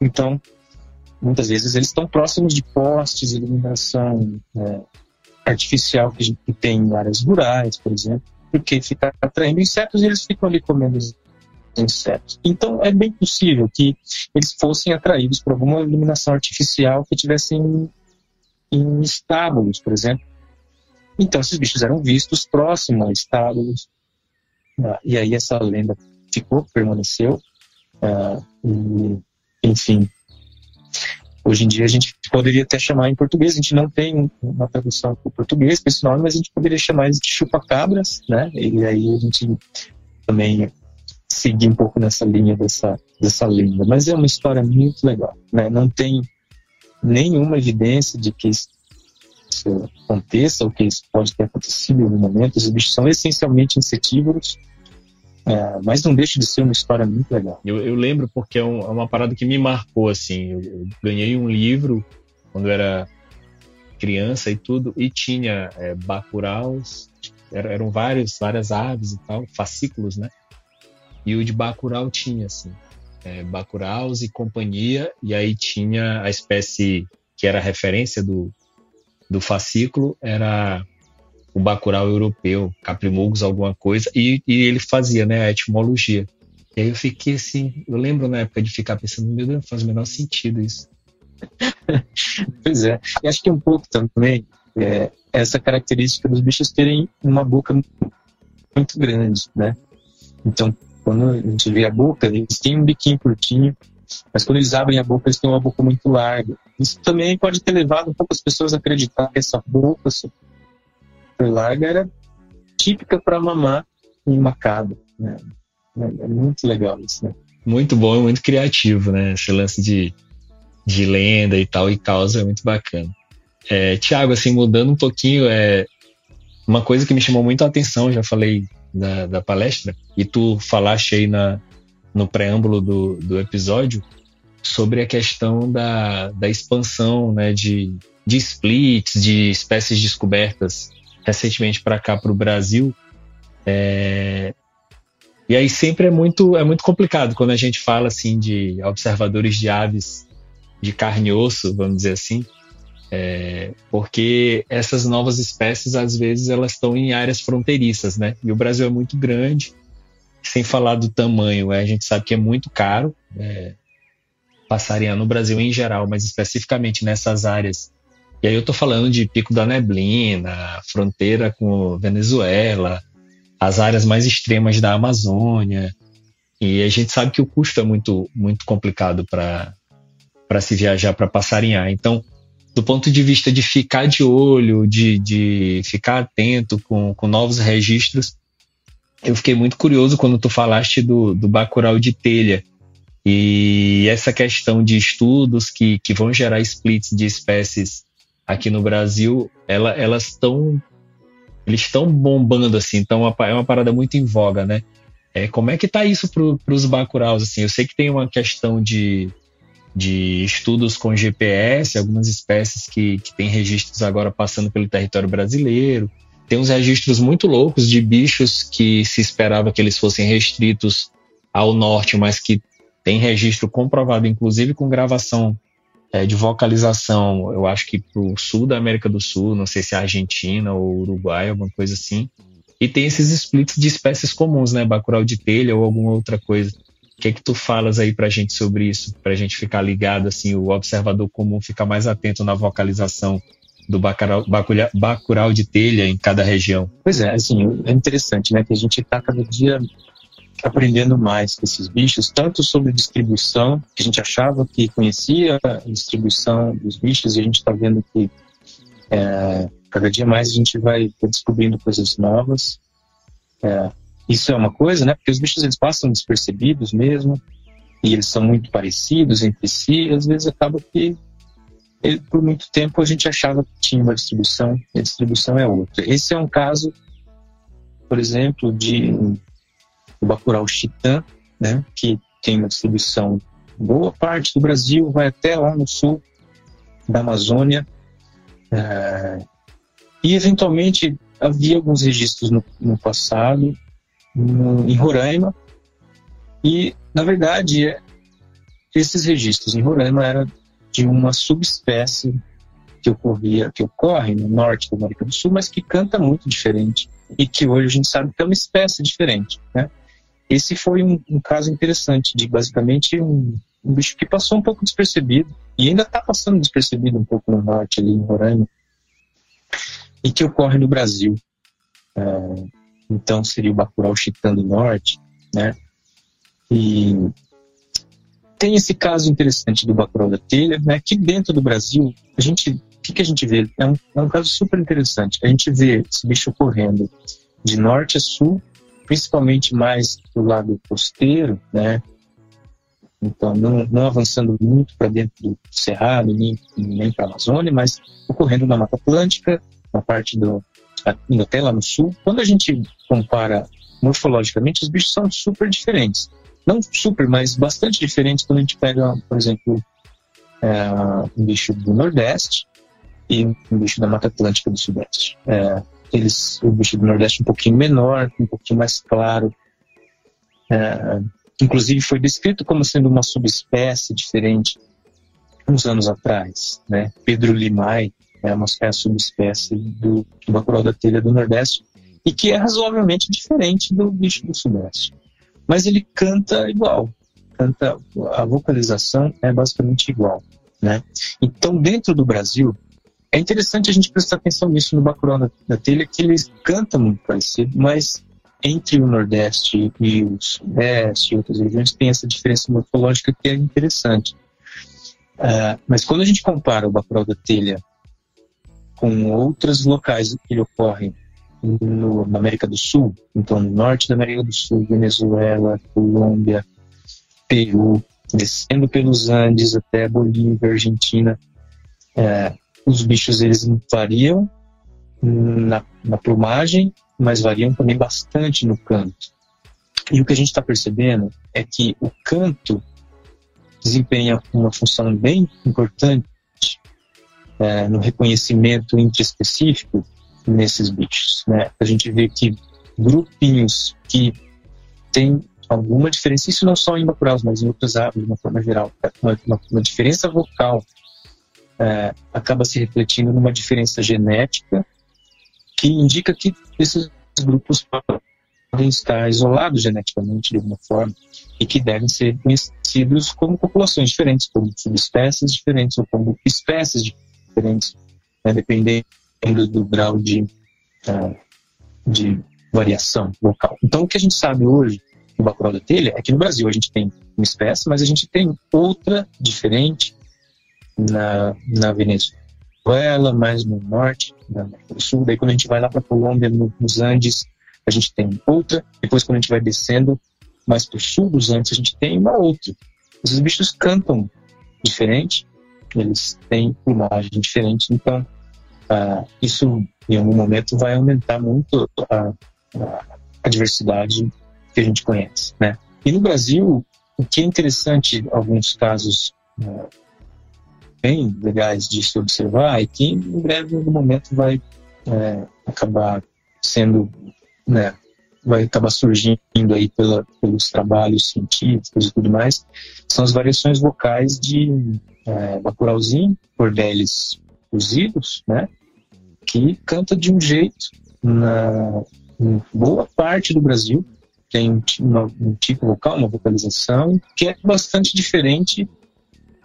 então muitas vezes eles estão próximos de postes, iluminação né, artificial que gente tem em áreas rurais, por exemplo, porque fica atraindo insetos e eles ficam ali comendo os insetos. Então é bem possível que eles fossem atraídos por alguma iluminação artificial que tivessem em, estábulos, por exemplo. Então esses bichos eram vistos próximos a estábulos. Ah, e aí essa lenda ficou, permaneceu. Uh, e, enfim, hoje em dia a gente poderia até chamar em português, a gente não tem uma tradução para o português para esse nome, mas a gente poderia chamar eles de chupa-cabras, né? E aí a gente também seguir um pouco nessa linha dessa, dessa lenda. Mas é uma história muito legal, né? Não tem nenhuma evidência de que isso aconteça ou que isso pode ter acontecido em algum momento. Os bichos são essencialmente insetívoros, é, mas não deixa de ser uma história muito legal. Eu, eu lembro porque é, um, é, uma parada que me marcou, assim. Eu, eu, ganhei um livro quando era criança e tudo, e tinha é, eram vários, várias aves e tal, fascículos, né? E o de bacurau tinha, assim, é, bacuraus e companhia, e aí tinha a espécie que era referência do, do fascículo, era o Bacurau europeu, Caprimulgus, alguma coisa, e, e, ele fazia né, a etimologia. E aí eu fiquei assim, eu lembro na época de ficar pensando, meu Deus, faz o menor sentido isso. (laughs) pois é, e acho que um pouco também é, essa característica dos bichos terem uma boca muito grande, né? Então, quando a gente vê a boca, eles têm um biquinho curtinho, mas quando eles abrem a boca, eles têm uma boca muito larga. Isso também pode ter levado um pouco as pessoas a acreditar que essa boca larga era típica para mamar em macabro. Né? É, é muito legal isso, né? Muito bom e muito criativo, né? Esse lance de, de lenda e tal, e causa é muito bacana. É, Tiago, assim, mudando um pouquinho, é uma coisa que me chamou muito a atenção, já falei da, da palestra, e tu falaste aí na, no preâmbulo do, do episódio, sobre a questão da, da expansão né, de, de splits, de espécies descobertas recentemente para cá, para o Brasil. É... E aí sempre é muito, é muito complicado quando a gente fala assim de observadores de aves de carne e osso, vamos dizer assim, é... porque essas novas espécies às vezes elas estão em áreas fronteiriças, né? E o Brasil é muito grande, sem falar do tamanho, é, a gente sabe que é muito caro é, passarinhar no Brasil em geral, mas especificamente nessas áreas e aí eu tô falando de Pico da Neblina, fronteira com Venezuela, as áreas mais extremas da Amazônia. E a gente sabe que o custo é muito, muito complicado para se viajar para passarinhar. Então, do ponto de vista de ficar de olho, de, de ficar atento com, com novos registros, eu fiquei muito curioso quando tu falaste do, do Bacurau de telha. E essa questão de estudos que, que vão gerar splits de espécies aqui no Brasil, ela, elas estão eles estão bombando assim, então é uma parada muito em voga, né? É, como é que tá isso para os bacuraus assim? Eu sei que tem uma questão de, de estudos com GPS, algumas espécies que, que têm registros agora passando pelo território brasileiro. Tem uns registros muito loucos de bichos que se esperava que eles fossem restritos ao norte, mas que tem registro comprovado, inclusive com gravação é, de vocalização, eu acho que pro sul da América do Sul, não sei se é Argentina ou Uruguai, alguma coisa assim. E tem esses splits de espécies comuns, né? Bacurau de telha ou alguma outra coisa. O que que tu falas aí pra gente sobre isso? Pra gente ficar ligado, assim, o observador comum ficar mais atento na vocalização do bacurau, bacurau de telha em cada região. Pois é, assim, é interessante, né? Que a gente está cada dia aprendendo mais com esses bichos, tanto sobre distribuição, que a gente achava que conhecia a distribuição dos bichos, e a gente está vendo que é, cada dia mais a gente vai descobrindo coisas novas. É, isso é uma coisa, né? Porque os bichos eles passam despercebidos mesmo, e eles são muito parecidos entre si, e às vezes acaba que ele, por muito tempo a gente achava que tinha uma distribuição, e a distribuição é outra. Esse é um caso, por exemplo, de o Bacurau Chitã, né, que tem uma distribuição boa parte do Brasil, vai até lá no sul da Amazônia. É, e, eventualmente, havia alguns registros no, no passado no, em Roraima. E, na verdade, esses registros em Roraima eram de uma subespécie que ocorria, que ocorre no norte da América do Sul, mas que canta muito diferente e que hoje a gente sabe que é uma espécie diferente, né? Esse foi um, um caso interessante de basicamente um, um, bicho que passou um pouco despercebido e ainda está passando despercebido um pouco no norte, ali em Roraima, e que ocorre no Brasil. É, então seria o bacurau chitã do norte, né? E tem esse caso interessante do bacurau da telha, né? Que dentro do Brasil a gente, o que, que a gente vê? É um, é um caso super interessante. A gente vê esse bicho ocorrendo de norte a sul principalmente mais do lado costeiro, né? Então, não, não avançando muito para dentro do Cerrado, nem, nem para a Amazônia, mas ocorrendo na Mata Atlântica, na parte do. Até lá no sul. Quando a gente compara morfologicamente, os bichos são super diferentes. Não super, mas bastante diferentes quando a gente pega, por exemplo, é, um bicho do Nordeste e um bicho da Mata Atlântica do Sudeste. É, eles, o bicho do Nordeste um pouquinho menor, um pouquinho mais claro. É, inclusive foi descrito como sendo uma subespécie diferente uns anos atrás. Né? Pedro Limai é, uma, a subespécie do, bacurau da telha do Nordeste e que é razoavelmente diferente do bicho do Sudeste. Mas ele canta igual, canta a vocalização é basicamente igual. Né? Então, dentro do Brasil, é interessante a gente prestar atenção nisso no Bacurau da, da Telha, que eles cantam muito parecido, mas entre o Nordeste e o Sudeste e outras regiões tem essa diferença morfológica que é interessante. Uh, mas quando a gente compara o Bacurau da Telha com outros locais que ele ocorre no, na América do Sul, então no norte da América do Sul, Venezuela, Colômbia, Peru, descendo pelos Andes até Bolívia, Argentina, é, os bichos eles variam na, na plumagem, mas variam também bastante no canto. E o que a gente está percebendo é que o canto desempenha uma função bem importante é, no reconhecimento intraespecífico nesses bichos. Né? A gente vê que grupinhos que têm alguma diferença, isso não só em bacurau's, mas em outras aves de uma forma geral, uma, uma, uma diferença vocal é, acaba se refletindo numa diferença genética que indica que esses grupos podem estar isolados geneticamente de alguma forma e que devem ser conhecidos como populações diferentes, como subespécies diferentes ou como espécies diferentes, né, dependendo do grau de, uh, de variação local. Então, o que a gente sabe hoje do bacurau da telha é que no Brasil a gente tem uma espécie, mas a gente tem outra diferente na, na Venezuela, mais no norte da América do Sul. Daí quando a gente vai lá para a Colômbia, no, nos Andes, a gente tem outra. Depois quando a gente vai descendo mais para o sul dos Andes, a gente tem uma outra. Esses bichos cantam diferente, eles têm plumagem diferente, então uh, isso em algum momento vai aumentar muito a, a, diversidade que a gente conhece, né? E no Brasil, o que é interessante, alguns casos uh, bem legais de se observar e que em breve, em algum momento, vai é, acabar sendo né, vai acabar surgindo aí pela, pelos trabalhos científicos e tudo mais, são as variações vocais de é, Bacurauzinho, Cordelis cozidos, né? Que canta de um jeito na em boa parte do Brasil tem um, um tipo vocal, uma vocalização que é bastante diferente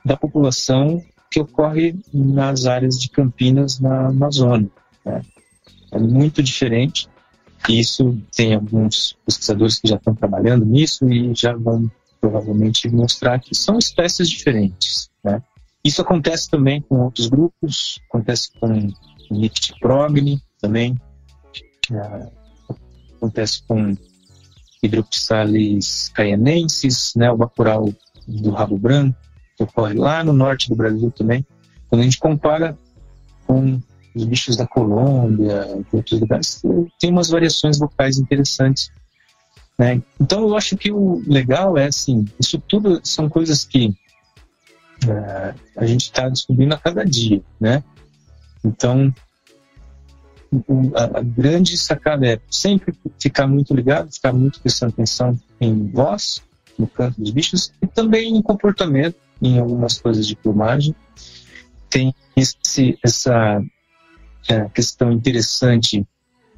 da população que ocorre nas áreas de Campinas, na Amazônia. Né? É muito diferente. Isso tem alguns pesquisadores que já estão trabalhando nisso e já vão provavelmente mostrar que são espécies diferentes. Né? Isso acontece também com outros grupos, acontece com o progni também, é, acontece com Hidropsalis caianensis, né, o bacural do rabo branco, que ocorre lá no norte do Brasil também. Quando a gente compara com os bichos da Colômbia, e outros lugares, tem umas variações vocais interessantes. Né? Então eu acho que o legal é assim, isso tudo são coisas que é, a gente está descobrindo a cada dia, né? Então a, a, grande sacada é sempre ficar muito ligado, ficar muito prestando atenção em voz, no canto dos bichos, e também em comportamento, em algumas coisas de plumagem. Tem esse, essa é, questão interessante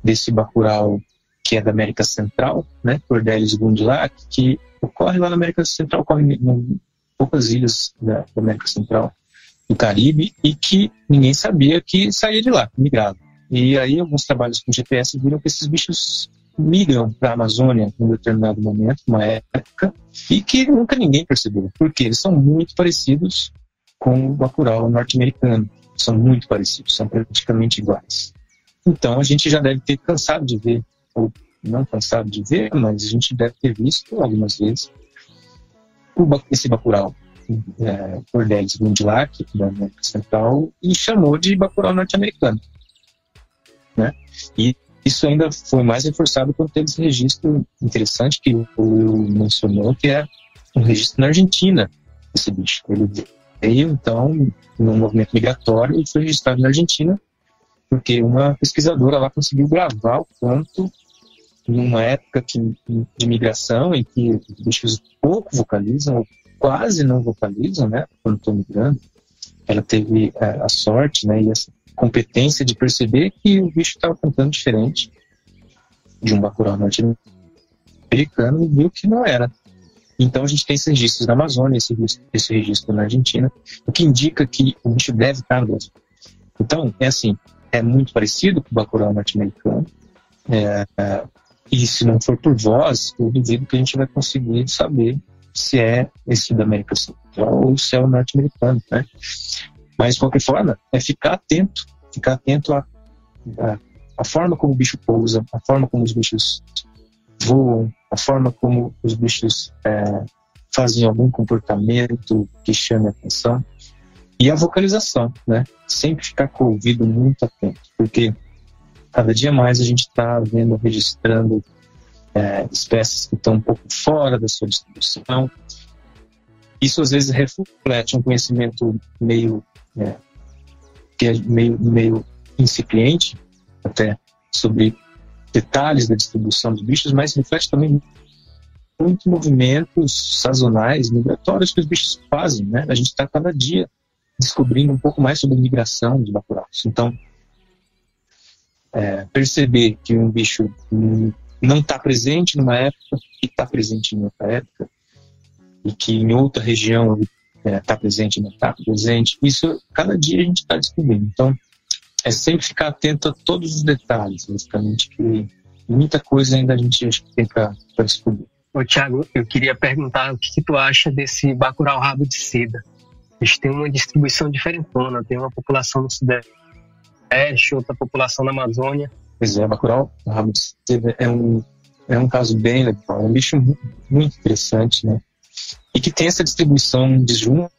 desse bacural que é da América Central, né, Cordelis Gundilac, que ocorre lá na América Central, ocorre em poucas ilhas da, da América Central, do Caribe, e que ninguém sabia que saía de lá, migrado. E aí alguns trabalhos com GPS viram que esses bichos migram para a Amazônia em um determinado momento, uma época, e que nunca ninguém percebeu, porque eles são muito parecidos com o bacural norte-americano, são muito parecidos, são praticamente iguais. Então a gente já deve ter cansado de ver, ou não cansado de ver, mas a gente deve ter visto algumas vezes esse bacural é, Cordelis Gundilac, da América Central, e chamou de bacural norte-americano né? E isso ainda foi mais reforçado quando teve esse registro interessante que o mencionou, que é um registro na Argentina, esse bicho. Ele veio, então, num movimento migratório e foi registrado na Argentina, porque uma pesquisadora lá conseguiu gravar o canto numa época que, de migração em que os bichos pouco vocalizam, ou quase não vocalizam, né, quando estão migrando. Ela teve é, a sorte, né, e essa competência de perceber que o bicho estava cantando diferente de um bacurau norte-americano e viu que não era. Então a gente tem esses registros na Amazônia, esse, esse registro na Argentina, o que indica que o bicho deve estar no Brasil. Então, é assim, é muito parecido com o bacurau norte-americano, é, e se não for por voz, eu duvido que a gente vai conseguir saber se é esse da América Central ou se é o norte-americano, né? Mas, de qualquer forma, é ficar atento, ficar atento à, à, à forma como o bicho pousa, a forma como os bichos voam, a forma como os bichos é, fazem algum comportamento que chame a atenção. E a vocalização, né? Sempre ficar com o ouvido muito atento, porque cada dia mais a gente está vendo, registrando é, espécies que estão um pouco fora da sua distribuição. Isso às vezes reflete um conhecimento meio é, é meio, meio incipiente, até sobre detalhes da distribuição dos bichos, mas reflete também muitos movimentos sazonais, migratórios que os bichos fazem. Né? A gente está cada dia descobrindo um pouco mais sobre a migração de bacurau's. Então, é, perceber que um bicho não está presente numa época e está presente em outra época, e que em outra região está é, tá presente, não está presente. Isso, cada dia a gente está descobrindo. Então, é sempre ficar atento a todos os detalhes, basicamente, que muita coisa ainda a gente tem para descobrir. Ô, Tiago, eu queria perguntar o que, que, tu acha desse bacurau rabo de seda. Eles têm uma distribuição diferentona, tem uma população no sudeste, outra população na Amazônia. Pois é, bacurau rabo de seda é um, é um caso bem legal, é um bicho muito interessante, né? e que tem essa distribuição disjunta.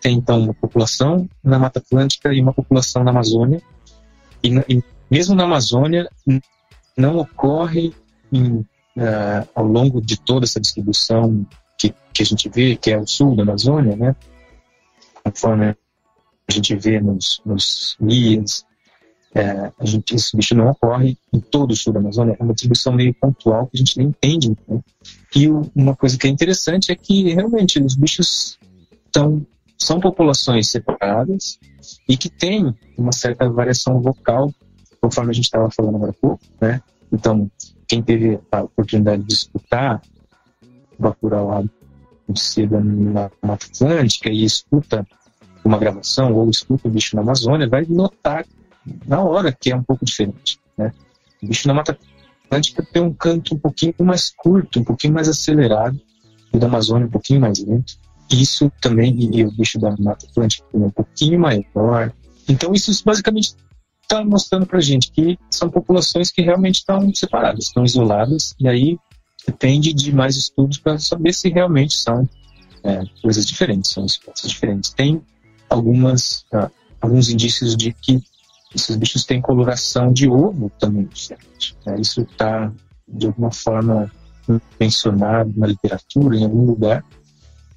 Tem então uma população na Mata Atlântica e uma população na Amazônia. E, e mesmo na Amazônia, não ocorre em, uh, ao longo de toda essa distribuição que, que, a gente vê, que é o sul da Amazônia, né? conforme a gente vê nos, nos guias, é, a gente, esse bicho não ocorre em todo o sul da Amazônia, é uma distribuição meio pontual que a gente nem entende. Né? E uma coisa que é interessante é que realmente os bichos estão são populações separadas e que têm uma certa variação vocal, conforme a gente estava falando agora há pouco, né? Então, quem teve a oportunidade de escutar o Bacurau lá Seda na Mata Atlântica e escuta uma gravação ou escuta o bicho na Amazônia, vai notar na hora que é um pouco diferente, né? O bicho na Mata Atlântica tem um canto um pouquinho mais curto, um pouquinho mais acelerado, e da Amazônia um pouquinho mais lento. Isso também, e o bicho da Mata Atlântica é um pouquinho maior. Então, isso basicamente está mostrando para gente que são populações que realmente estão separadas, estão isoladas, e aí depende de mais estudos para saber se realmente são é, coisas diferentes, são espécies diferentes. Tem algumas, uh, alguns indícios de que esses bichos têm coloração de ovo também diferente. Né? Isso está, de alguma forma, mencionado na literatura, em algum lugar,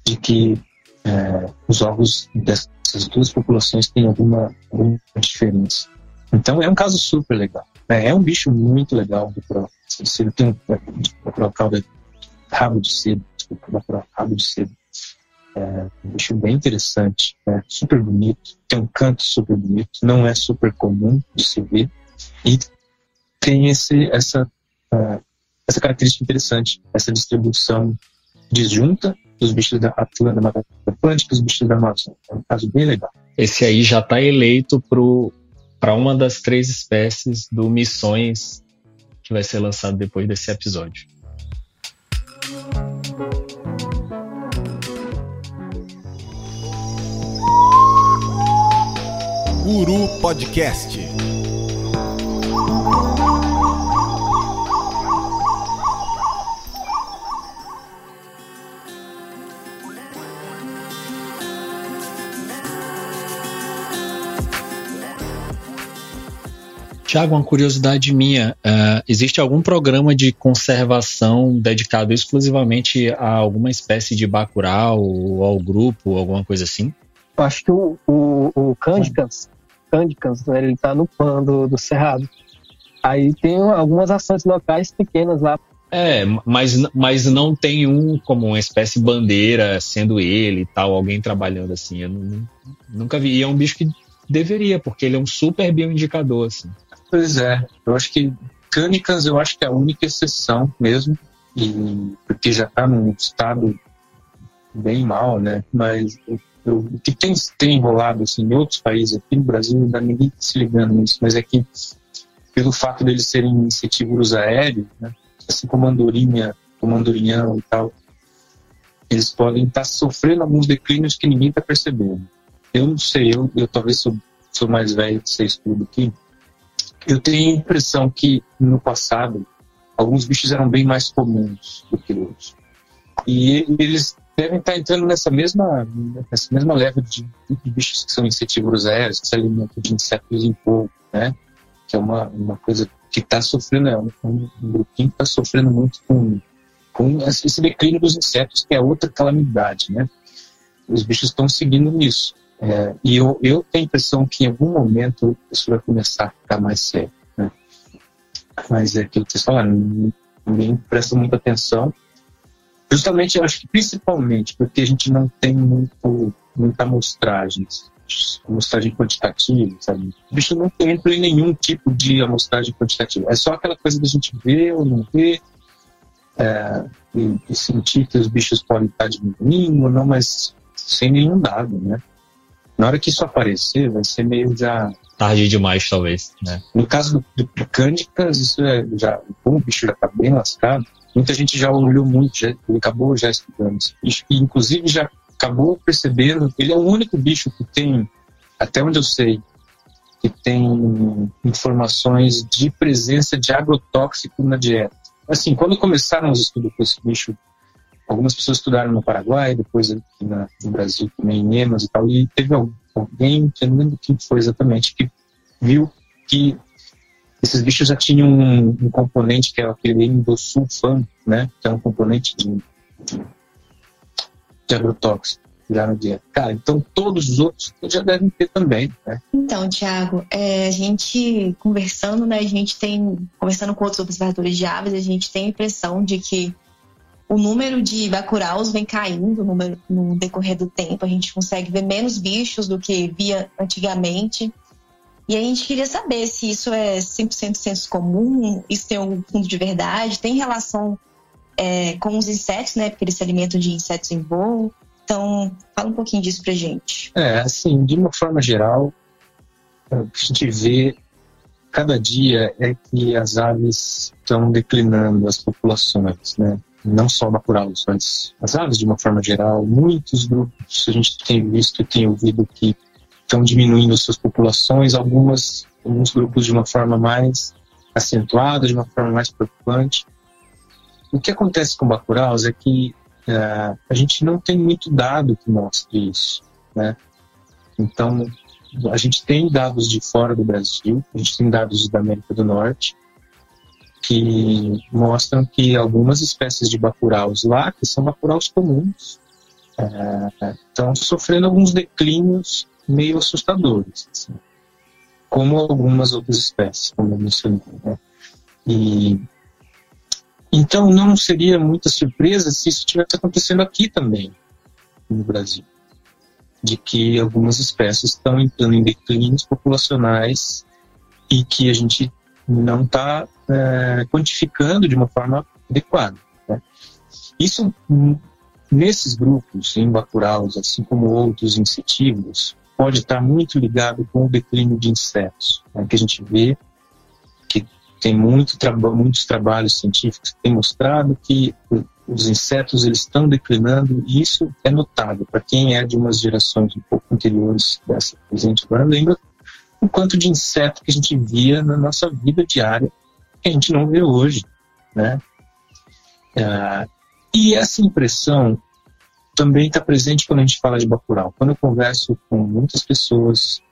de que é, os ovos dessas duas populações têm alguma, alguma diferença. Então é um caso super legal. Né? É um bicho muito legal do Pro. Ele tem um cauda rabo de cedo, desculpa, rabo de cedo. É um bicho bem interessante, né? super bonito, tem um canto super bonito, não é super comum de se ver e tem esse, essa, uh, essa característica interessante, essa distribuição disjunta dos bichos da Atlântica, da Mata Atlântica, os bichos da Amazônia. É um caso bem legal. Esse aí já está eleito para uma das três espécies do Missões que vai ser lançado depois desse episódio. Guru Podcast. Tiago, uma curiosidade minha: uh, existe algum programa de conservação dedicado exclusivamente a alguma espécie de bacurau ou ao grupo, alguma coisa assim? Eu acho que o, o, o Cândicas, Cândicas né, ele está no plano do, do Cerrado. Aí tem algumas ações locais pequenas lá. É, mas, mas não tem um como uma espécie bandeira, sendo ele e tal, alguém trabalhando assim. Eu não, nunca vi. E é um bicho que deveria, porque ele é um super bioindicador, assim. Pois é, eu acho que Cânicas eu acho que é a única exceção mesmo, e, porque já está num estado bem mal, né? Mas o que tem, tem enrolado assim, em outros países, aqui no Brasil, dá ninguém se ligando nisso, mas é que pelo fato deles serem insetívoros aéreos, né? assim como andorinha, como andorinhão e tal, eles podem estar tá sofrendo alguns declínios que ninguém está percebendo. Eu não sei, eu, eu talvez sou, sou mais velho que vocês tudo aqui, eu tenho a impressão que no passado alguns bichos eram bem mais comuns do que hoje. E eles devem estar entrando nessa mesma, nessa mesma leva de, de bichos que são insetívoros aéreos, que se alimentam de insetos em polvo, né? Que é uma, uma coisa que está sofrendo, é um, um grupinho que está sofrendo muito com, com esse declínio dos insetos, que é outra calamidade, né? Os bichos estão seguindo nisso. É, e eu, eu tenho a impressão que em algum momento isso vai começar a ficar mais sério. Né? Mas é aquilo que vocês falaram, ninguém presta muita atenção. Justamente, eu acho que principalmente porque a gente não tem muito, muita amostragem, amostragem quantitativa, sabe? O bicho não entra em nenhum tipo de amostragem quantitativa. É só aquela coisa da gente ver ou não ver, é, e, e, sentir que os bichos podem estar diminuindo ou não, mas sem nenhum dado, né? Na hora que isso aparecer, vai ser meio já. Tarde demais, talvez. Né? No caso do, do isso é já. Como o bicho já está bem lascado, muita gente já olhou muito, já, ele acabou já estudando esse bicho, e inclusive já acabou percebendo. Ele é o único bicho que tem, até onde eu sei, que tem informações de presença de agrotóxico na dieta. Assim, quando começaram os estudos com esse bicho algumas pessoas estudaram no Paraguai, depois na, no Brasil também, em Minas e tal, e teve alguém, eu não lembro quem foi exatamente, que viu que esses bichos já tinham um, um componente que é aquele endosulfano, né, que é um componente de, de agrotóxico. já no dia. Cara, então todos os outros já devem ter também, né? Então, Tiago, é, a gente conversando, né, a gente tem, conversando com outros observadores de aves, a gente tem a impressão de que o número de bacuraus vem caindo no, no decorrer do tempo, a gente consegue ver menos bichos do que via antigamente. E a gente queria saber se isso é 100% senso comum, isso tem um fundo de verdade, tem relação é, com os insetos, né? Porque eles se alimentam de insetos em voo. Então, fala um pouquinho disso pra gente. É, assim, de uma forma geral, o que a gente vê cada dia é que as aves estão declinando as populações, né? Não só bacuraulos, mas as aves de uma forma geral. Muitos grupos a gente tem visto e tem ouvido que estão diminuindo suas populações, algumas, alguns grupos de uma forma mais acentuada, de uma forma mais preocupante. O que acontece com bacuraus é que uh, a gente não tem muito dado que mostre isso, né? Então, a gente tem dados de fora do Brasil, a gente tem dados da América do Norte, que mostram que algumas espécies de bacuraus lá, que são bacuraus comuns, uh, estão sofrendo alguns declínios meio assustadores, assim, como algumas outras espécies, como eu mencionei. Né? E, então não seria muita surpresa se isso estivesse acontecendo aqui também, no Brasil, de que algumas espécies estão entrando em declínios populacionais e que a gente não está é, quantificando de uma forma adequada. Né? Isso, nesses grupos, em bacuraus, assim como outros insetívoros, pode estar muito ligado com o declínio de insetos, né, que a gente vê que tem muito traba muitos trabalhos científicos que têm mostrado que os insetos eles estão declinando e isso é notável para quem é de umas gerações um pouco anteriores dessa presente agora lembra o quanto de inseto que a gente via na nossa vida diária que a gente não vê hoje, né? Ah, e essa impressão também está presente quando a gente fala de Bacurau. Quando eu converso com muitas pessoas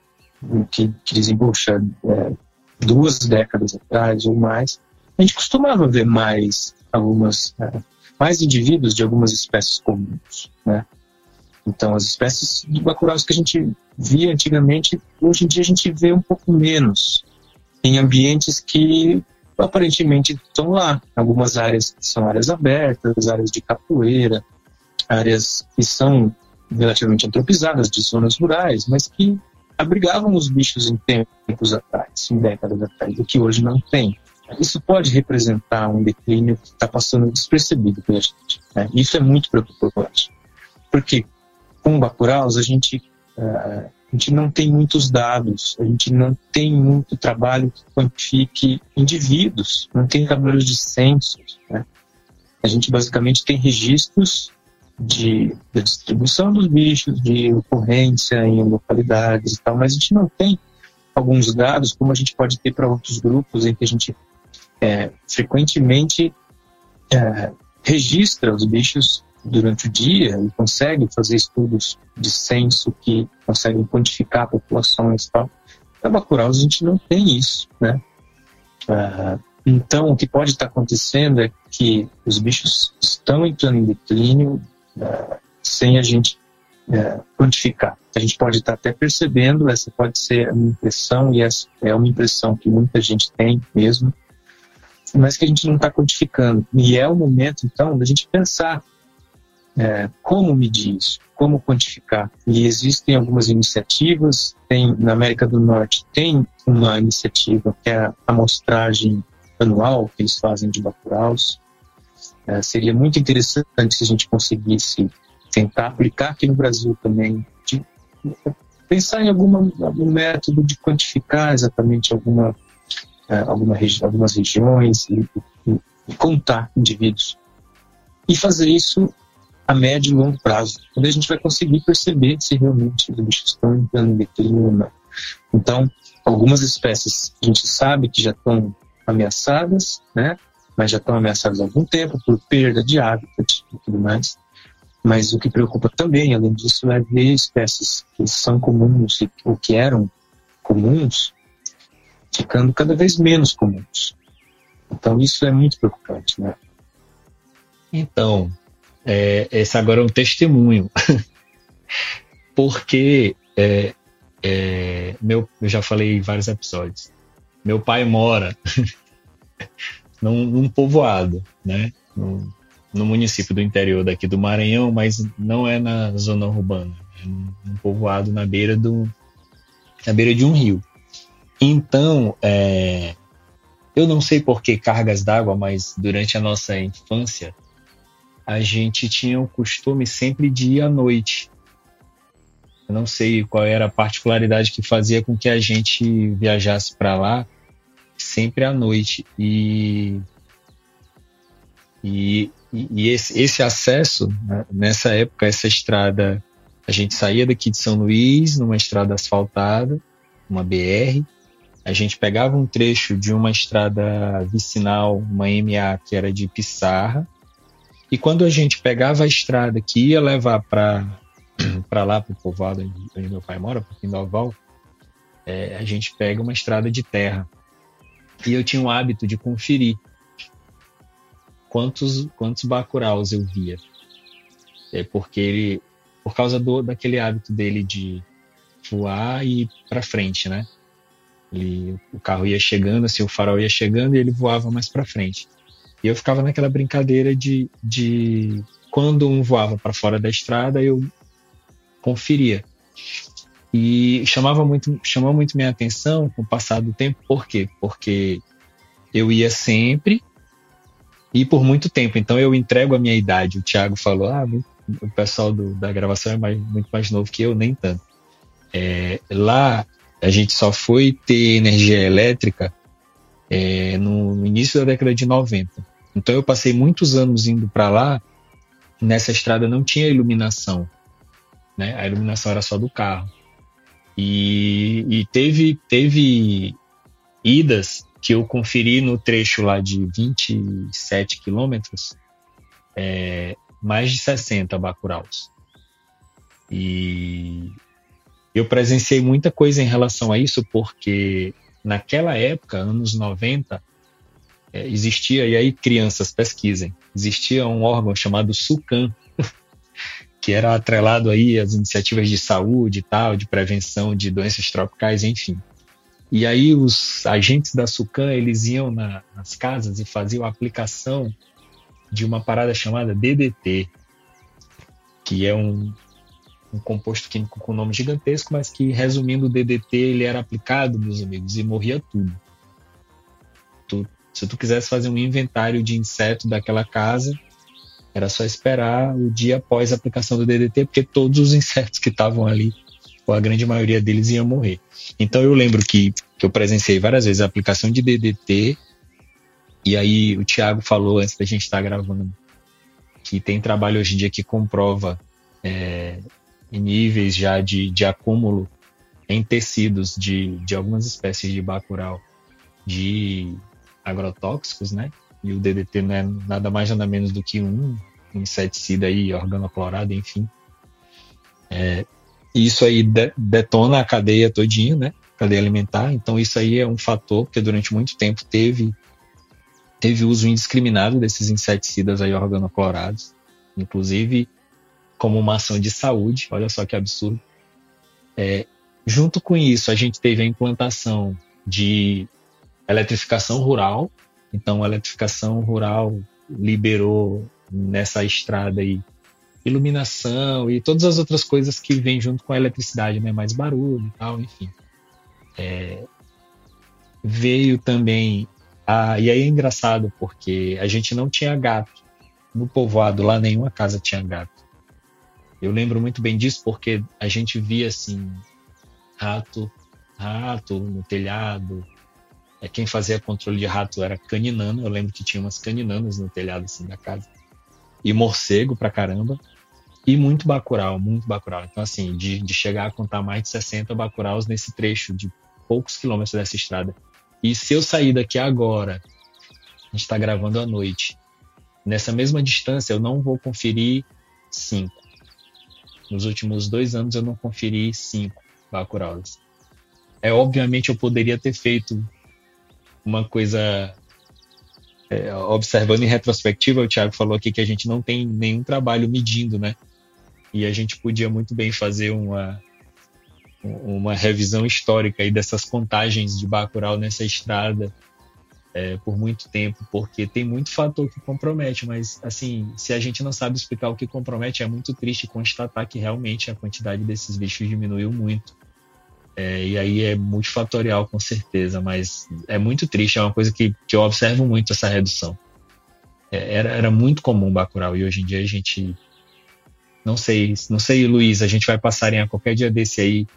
que, que dizem, poxa, é, duas décadas atrás ou mais, a gente costumava ver mais algumas, é, mais indivíduos de algumas espécies comuns, né? Então, as espécies de bacuraus que a gente via antigamente, hoje em dia a gente vê um pouco menos em ambientes que aparentemente estão lá. Algumas áreas são áreas abertas, áreas de capoeira, áreas que são relativamente antropizadas, de zonas rurais, mas que abrigavam os bichos em tempos atrás, em décadas atrás, o que hoje não tem. Isso pode representar um declínio que está passando despercebido pela gente. Né? Isso é muito preocupante, porque com Bacuraus a gente, uh, a gente não tem muitos dados, a gente não tem muito trabalho que quantifique indivíduos, não tem trabalhos de censos. Né? A gente basicamente tem registros de, de distribuição dos bichos, de ocorrência em localidades e tal, mas a gente não tem alguns dados como a gente pode ter para outros grupos em que a gente é, frequentemente é, registra os bichos durante o dia e consegue fazer estudos de censo que conseguem quantificar populações e tal. Na Bacurau a gente não tem isso, né? Uh, então, o que pode estar acontecendo é que os bichos estão entrando em declínio, sem a gente é, quantificar. A gente pode estar até percebendo, essa pode ser uma impressão, e essa é uma impressão que muita gente tem mesmo, mas que a gente não está quantificando. E é o momento, então, da gente pensar é, como medir isso, como quantificar. E existem algumas iniciativas, tem na América do Norte tem uma iniciativa que é a amostragem anual que eles fazem de bacuraus, é, seria muito interessante se a gente conseguisse tentar aplicar aqui no Brasil também, de, pensar em alguma, algum método de quantificar exatamente alguma, é, alguma regi algumas regiões e, e, e, contar indivíduos. E fazer isso a médio e longo prazo, quando a gente vai conseguir perceber se realmente os bichos estão entrando em declínio ou não. Então, algumas espécies a gente sabe que já estão ameaçadas, né? mas já estão ameaçados há algum tempo por perda de hábitat e tudo mais. Mas o que preocupa também, além disso, é ver espécies que são comuns ou que eram comuns ficando cada vez menos comuns. Então isso é muito preocupante, né? Então, é, esse agora é um testemunho. (laughs) porque é, é, meu, eu já falei em vários episódios. Meu pai mora (laughs) num, num, povoado, né? No, no, município do interior daqui do Maranhão, mas não é na zona urbana. É num, num povoado na beira do na beira de um rio. Então, é, eu não sei por que cargas d'água, mas durante a nossa infância a gente tinha o costume sempre de ir à noite eu não sei qual era a particularidade que fazia com que a gente viajasse para lá sempre à noite. E, e, e esse, esse, acesso, né, nessa época, essa estrada, a gente saía daqui de São Luís, numa estrada asfaltada, uma BR, a gente pegava um trecho de uma estrada vicinal, uma MA, que era de Pissarra, e quando a gente pegava a estrada que ia levar para (clears throat) para lá, para o povoado onde meu pai mora, para Pindoval, é, a gente pega uma estrada de terra. E eu tinha o hábito de conferir quantos, quantos bacuraus eu via. É porque ele, por causa do, daquele hábito dele de voar e para frente, né? Ele, o carro ia chegando, assim, o farol ia chegando e ele voava mais para frente. E eu ficava naquela brincadeira de, de quando um voava para fora da estrada, eu conferia. E chamava muito, chamou muito minha atenção com o passar do tempo, por quê? Porque eu ia sempre e por muito tempo. Então eu entrego a minha idade. O Thiago falou: ah, o pessoal do, da gravação é mais, muito mais novo que eu, nem tanto. É, lá a gente só foi ter energia elétrica é, no, início da década de 90. Então eu passei muitos anos indo para lá. Nessa estrada não tinha iluminação né? A iluminação era só do carro. E, e teve, teve idas que eu conferi no trecho lá de 27 quilômetros, é, mais de 60 bacuraus. E eu presenciei muita coisa em relação a isso, porque naquela época, anos 90, é, existia, e aí crianças pesquisem, existia um órgão chamado SUCAM, (laughs) que era atrelado aí às iniciativas de saúde e tal, de prevenção de doenças tropicais, enfim. E aí os agentes da SUCAM, eles iam na, nas casas e faziam a aplicação de uma parada chamada DDT, que é um, um composto químico com nome gigantesco, mas que, resumindo, o DDT ele era aplicado, meus amigos, e morria tudo. Tu, se tu quisesse fazer um inventário de inseto daquela casa, era só esperar o dia após a aplicação do DDT, porque todos os insetos que estavam ali, ou a grande maioria deles, iam morrer. Então eu lembro que, que eu presenciei várias vezes a aplicação de DDT, e aí o Thiago falou antes da gente estar gravando que tem trabalho hoje em dia que comprova é, níveis já de, de acúmulo em tecidos de, de algumas espécies de bacural de agrotóxicos, né? e o DDT não é nada mais nada menos do que um inseticida aí, organoclorado, enfim. É, isso aí de, detona a cadeia todinha, né? Cadeia alimentar. Então isso aí é um fator porque durante muito tempo teve teve uso indiscriminado desses inseticidas aí organoclorados, inclusive como uma ação de saúde. Olha só que absurdo. É, junto com isso, a gente teve a implantação de eletrificação rural, então, a eletrificação rural liberou nessa estrada aí iluminação e todas as outras coisas que vêm junto com a eletricidade, né? Mais barulho e tal, enfim. É, veio também e aí é engraçado porque a gente não tinha gato no povoado lá nenhuma casa tinha gato. Eu lembro muito bem disso porque a gente via assim rato, rato no telhado, é, quem fazia controle de rato era caninano. Eu lembro que tinha umas caninanas no telhado assim da casa. E morcego pra caramba. E muito bacural, muito bacural. Então, assim, de, de chegar a contar mais de 60 bacuraus nesse trecho de poucos quilômetros dessa estrada. E se eu sair daqui agora, a gente está gravando à noite, nessa mesma distância eu não vou conferir cinco. Nos últimos dois anos eu não conferi cinco bacuraus. É obviamente eu poderia ter feito uma coisa é, observando em retrospectiva, o Thiago falou aqui que a gente não tem nenhum trabalho medindo, né? e a gente podia muito bem fazer uma, uma revisão histórica aí dessas contagens de Bacurau nessa estrada é, por muito tempo, porque tem muito fator que compromete, mas assim, se a gente não sabe explicar o que compromete, é muito triste constatar que realmente a quantidade desses bichos diminuiu muito. É, e aí é multifatorial com certeza, mas é muito triste, é uma coisa que, que eu observo muito essa redução. É, era, era muito comum Bacurau e hoje em dia a gente não sei, não sei, Luiz, a gente vai passar em qualquer dia desse aí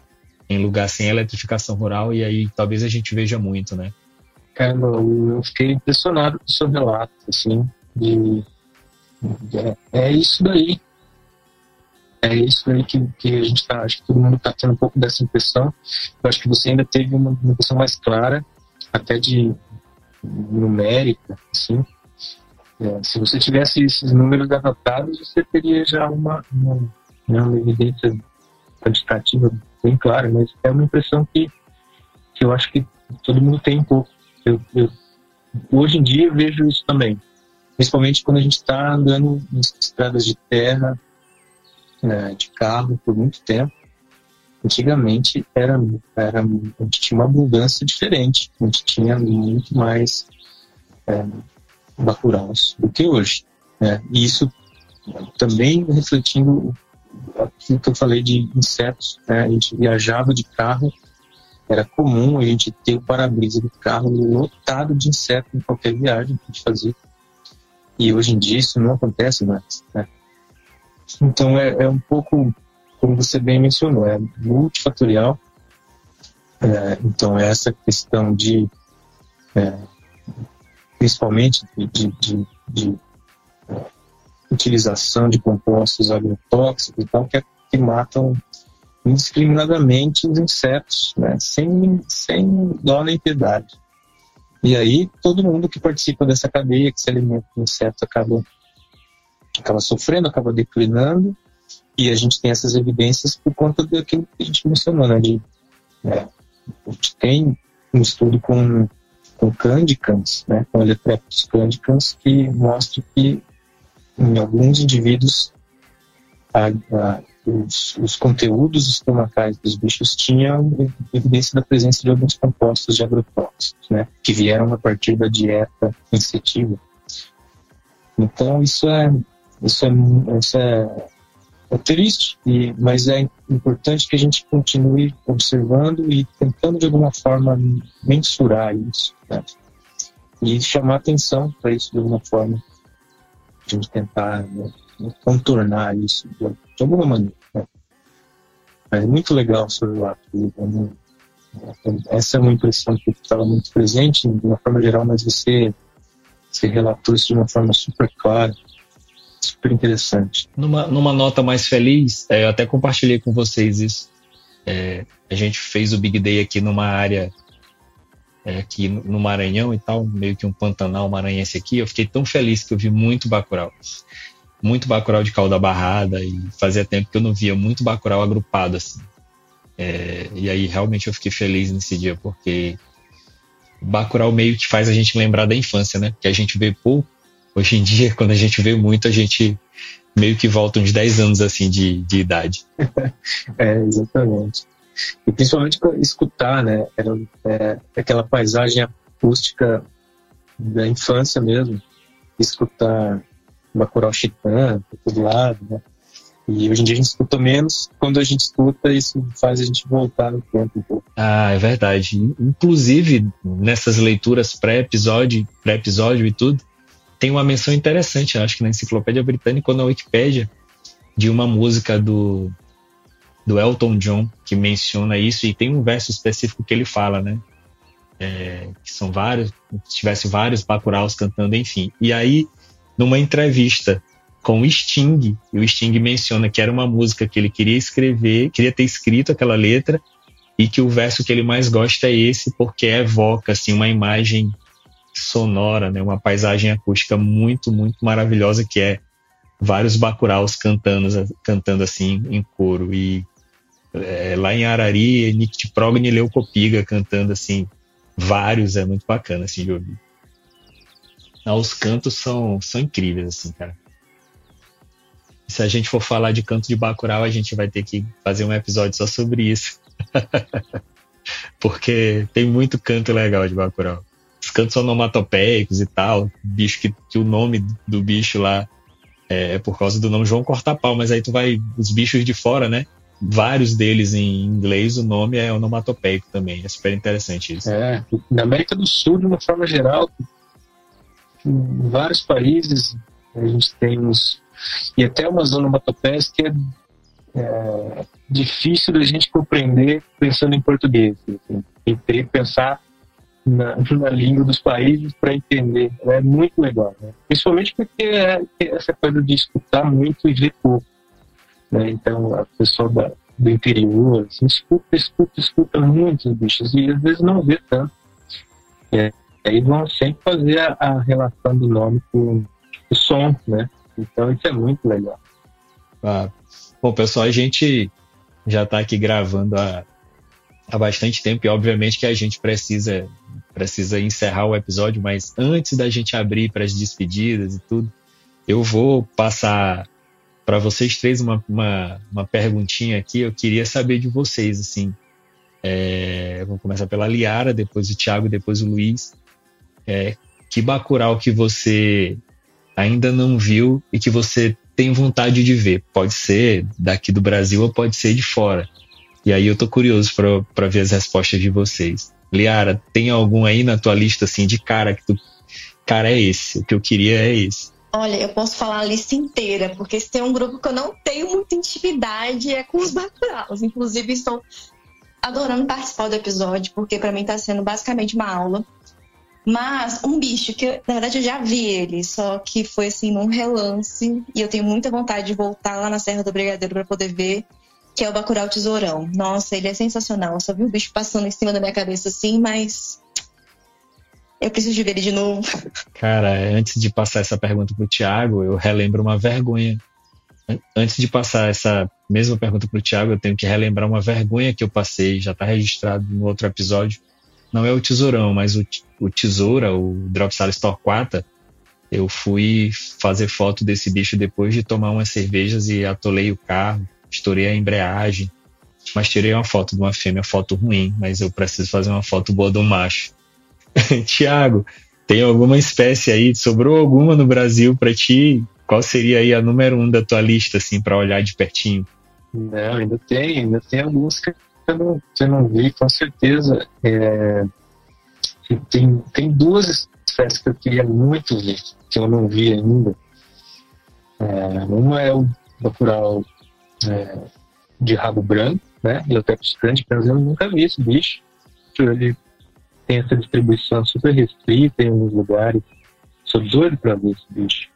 em lugar sem eletrificação rural e aí talvez a gente veja muito, né? Caramba, eu fiquei impressionado com o seu relato, assim, de, de é, é, isso daí. É isso daí que, que a gente está, acho que todo mundo está tendo um pouco dessa impressão. Eu acho que você ainda teve uma, impressão mais clara, até de numérica, assim. É, se você tivesse esses números anotados, você teria já uma, uma, né, uma evidência quantitativa bem clara, mas é uma impressão que, que eu acho que todo mundo tem um pouco. Eu, eu, hoje em dia eu vejo isso também, principalmente quando a gente está andando em estradas de terra, né, de carro por muito tempo. Antigamente era, era, a gente tinha uma abundância diferente, a gente tinha muito mais é, bacurãos do que hoje. Né? E isso também refletindo aquilo que eu falei de insetos. Né? A gente viajava de carro era comum a gente ter o para-brisa do carro lotado de insetos em qualquer viagem que a gente fazia. E hoje em dia isso não acontece mais. Né? Então é, é, um pouco, como você bem mencionou, é multifatorial. É, então é essa questão de, é, principalmente de, de, de, de é, utilização de compostos agrotóxicos e tal, que, é, que matam indiscriminadamente os insetos, né? sem, sem dó nem piedade. E aí todo mundo que participa dessa cadeia, que se alimenta de insetos, acaba, acaba sofrendo, acaba declinando, e a gente tem essas evidências por conta daquilo que a gente mencionou, né? De, né? A gente tem um estudo com, com cândicans, né? com eletrépticos cândicans, que mostra que em alguns indivíduos a, a os, os conteúdos estomacais dos bichos tinham evidência da presença de alguns compostos de agrotóxicos, né, que vieram a partir da dieta insetiva. Então isso é isso é, isso é, é triste, e, mas é importante que a gente continue observando e tentando de alguma forma mensurar isso, né, e chamar atenção para isso de alguma forma, gente tentar né, contornar isso de, de alguma maneira. Né? É muito legal o seu relato. Essa é uma impressão que estava muito presente de uma forma geral, mas você, você relatou isso de uma forma super clara, super interessante. Numa, numa nota mais feliz, é, eu até compartilhei com vocês isso. É, a gente fez o Big Day aqui numa área é, aqui no Maranhão e tal, meio que um Pantanal maranhense aqui. Eu fiquei tão feliz que eu vi muito Bacurau muito Bacurau de cauda barrada e fazia tempo que eu não via muito Bacurau agrupado assim. É, e aí realmente eu fiquei feliz nesse dia, porque Bacurau meio que faz a gente lembrar da infância, né? Que a gente vê pouco. Hoje em dia, (laughs) quando a gente vê muito, a gente meio que volta uns 10 anos assim de, de idade. (laughs) é, exatamente. E principalmente escutar, né? Era, é, aquela paisagem acústica da infância mesmo. Escutar Bacurau Chitã, por todo lado, né? E hoje em dia a gente escuta menos. Quando a gente escuta, isso faz a gente voltar no tempo um pouco. Ah, é verdade. Inclusive, nessas leituras pré-episódio, pré-episódio e tudo, tem uma menção interessante, acho que na Enciclopédia Britânica ou na Wikipédia, de uma música do, do Elton John que menciona isso, e tem um verso específico que ele fala, né? É, que são vários, se tivesse vários Bacuraus cantando, enfim. E aí numa entrevista com o Sting, e o Sting menciona que era uma música que ele queria escrever, queria ter escrito aquela letra, e que o verso que ele mais gosta é esse, porque evoca assim, uma imagem sonora, né, uma paisagem acústica muito, muito maravilhosa, que é vários bacuraus cantando, cantando assim em coro. E é, lá em Arari, Nick Progni e Leucopiga cantando assim, vários, é muito bacana assim de ouvir. Ah, os cantos são, são incríveis, assim, cara. Se a gente for falar de canto de Bacurau, a gente vai ter que fazer um episódio só sobre isso. (laughs) Porque tem muito canto legal de Bacurau. Os cantos onomatopeicos e tal, bicho que, que o nome do bicho lá é, é por causa do nome João Corta-Pau, mas aí tu vai, os bichos de fora, né? Vários deles em inglês, o nome é onomatopeico também. É super interessante isso. É, na América do Sul, de uma forma geral, em vários países, a gente tem uns. E até umas onomatopeias que é, é difícil da gente compreender pensando em português. Assim. Tem que pensar na, na língua dos países para entender. É muito legal, né? Principalmente porque é, é essa coisa de escutar muito e ver pouco. Né? Então, a pessoa da, do interior assim, escuta, escuta, escuta muitos bichos e às vezes não vê tanto. É, aí vão sempre fazer a, a, relação do nome com o som, né? Então, isso é muito legal. Ah, bom, pessoal, a gente já está aqui gravando há, há bastante tempo e obviamente que a gente precisa precisa encerrar o episódio, mas antes da gente abrir para as despedidas e tudo, eu vou passar para vocês três uma, uma, uma, perguntinha aqui. Eu queria saber de vocês, assim. É, vamos começar pela Liara, depois o Thiago, depois o Luiz. É, que Bacurau que você ainda não viu e que você tem vontade de ver? Pode ser daqui do Brasil ou pode ser de fora. E aí eu tô curioso para ver as respostas de vocês. Liara, tem algum aí na tua lista assim de cara que tu. Cara, é esse. O que eu queria é esse. Olha, eu posso falar a lista inteira, porque se tem um grupo que eu não tenho muita intimidade é com os Bacuraus. Inclusive, estou adorando participar do episódio, porque para mim está sendo basicamente uma aula. Mas um bicho que, na verdade, eu já vi ele, só que foi assim num relance, e eu tenho muita vontade de voltar lá na Serra do Brigadeiro para poder ver, que é o Bacurau Tesourão. Nossa, ele é sensacional. Eu só vi o bicho passando em cima da minha cabeça assim, mas eu preciso de ver ele de novo. (laughs) Cara, antes de passar essa pergunta pro Thiago, eu relembro uma vergonha. Antes de passar essa mesma pergunta pro Thiago, eu tenho que relembrar uma vergonha que eu passei, já tá registrado no outro episódio. Não é o Tesourão, mas o, o Tesoura, o Dropsalis Torquata, eu fui fazer foto desse bicho depois de tomar umas cervejas e atolei o carro estourei a embreagem, mas tirei uma foto de uma fêmea, foto ruim, mas eu preciso fazer uma foto boa do macho. (laughs) Tiago, tem alguma espécie aí? Sobrou alguma no Brasil para ti? Qual seria aí a número um da tua lista, assim, para olhar de pertinho? Não, ainda tem, ainda tem alguns que eu não, que eu não vi, com certeza. É, tem, tem duas espécies que eu queria muito ver, que eu não vi ainda. É, uma é o bacurau é, de rabo branco, né? E até grande, mas eu nunca vi esse bicho. Ele tem essa distribuição super restrita em alguns lugares. Sou doido para ver esse bicho.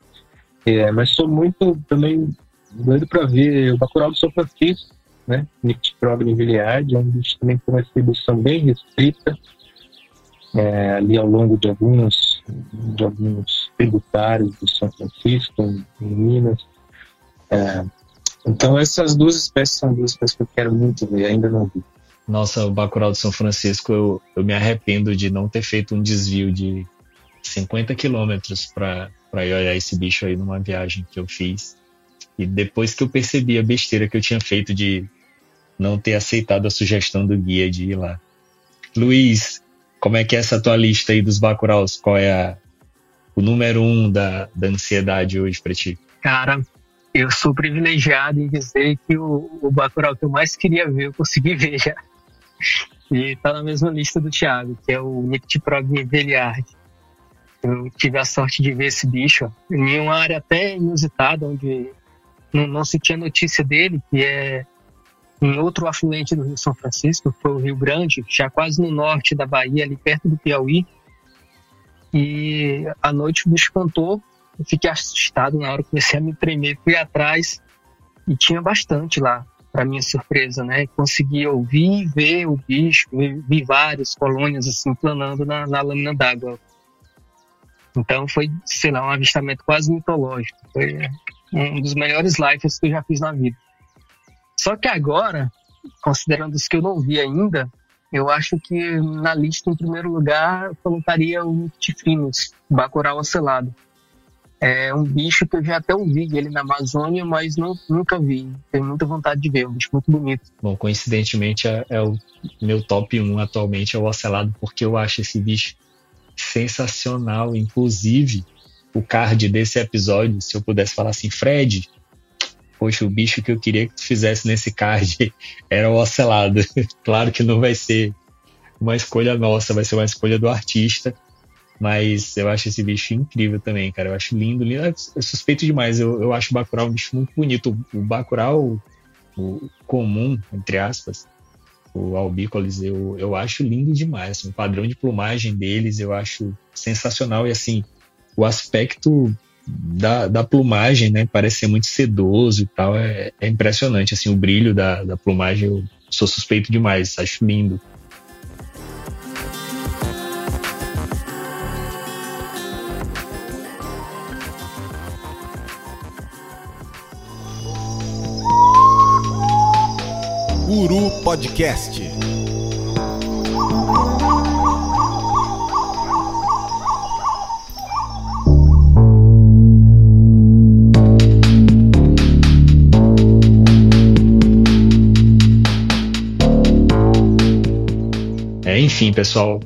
É, mas sou muito também doido para ver o Bacurau do São Francisco, né? Nyctiprogna villiard, é um bicho também com uma distribuição bem restrita. É, ali ao longo de alguns, de alguns tributários do São Francisco, em, em Minas. É, então essas duas espécies são duas espécies que eu quero muito ver, ainda não vi. Nossa, o Bacurau de São Francisco, eu, eu me arrependo de não ter feito um desvio de 50 quilômetros para ir olhar esse bicho aí numa viagem que eu fiz. E depois que eu percebi a besteira que eu tinha feito de não ter aceitado a sugestão do guia de ir lá. Luiz, como é que é essa tua lista aí dos Bacuraus? Qual é a, o número um da, da ansiedade hoje para ti? Cara, eu sou privilegiado em dizer que o, o Bacurau que eu mais queria ver, eu consegui (laughs) ver já. E tá na mesma lista do Thiago, que é o Nyctiprogni Veliard. Eu tive a sorte de ver esse bicho em uma área até inusitada, onde não, não se tinha notícia dele, que é em outro afluente do Rio São Francisco, foi o Rio Grande, já quase no norte da Bahia, ali perto do Piauí. E à noite bicho cantou eu fiquei assustado na hora, comecei a me tremer, fui atrás e tinha bastante lá, para minha surpresa, né? Consegui ouvir e ver o bicho, vi várias colônias assim planando na, na lâmina d'água. Então foi, sei lá, um avistamento quase mitológico. Foi um dos melhores lives que eu já fiz na vida. Só que agora, considerando os que eu não vi ainda, eu acho que na lista, em primeiro lugar, colocaria o Ticfinus, Bacurau Ocelado É um bicho que eu já até ouvi ele na Amazônia, mas não, nunca vi. Tenho muita vontade de ver, é um bicho muito bonito. Bom, coincidentemente é, é o meu top 1 atualmente, é o ocelado, porque eu acho esse bicho sensacional. Inclusive, o card desse episódio, se eu pudesse falar assim, Fred, poxa, o bicho que eu queria que tu fizesse nesse card (laughs) era o ocelado. (laughs) claro que não vai ser uma escolha nossa, vai ser uma escolha do artista. Mas eu acho esse bicho incrível também, cara. Eu acho lindo, lindo. É suspeito demais. Eu, eu acho o Bacurau um bicho muito bonito. O, Bacurau, o comum, entre aspas, o albícolis, eu, eu acho lindo demais. Assim, o padrão de plumagem deles eu acho sensacional. E assim, o aspecto da, da plumagem, né? Parece ser muito sedoso e tal. É, é impressionante, assim, o brilho da, da plumagem. Eu sou suspeito demais. Acho lindo. Podcast. Enfim, pessoal,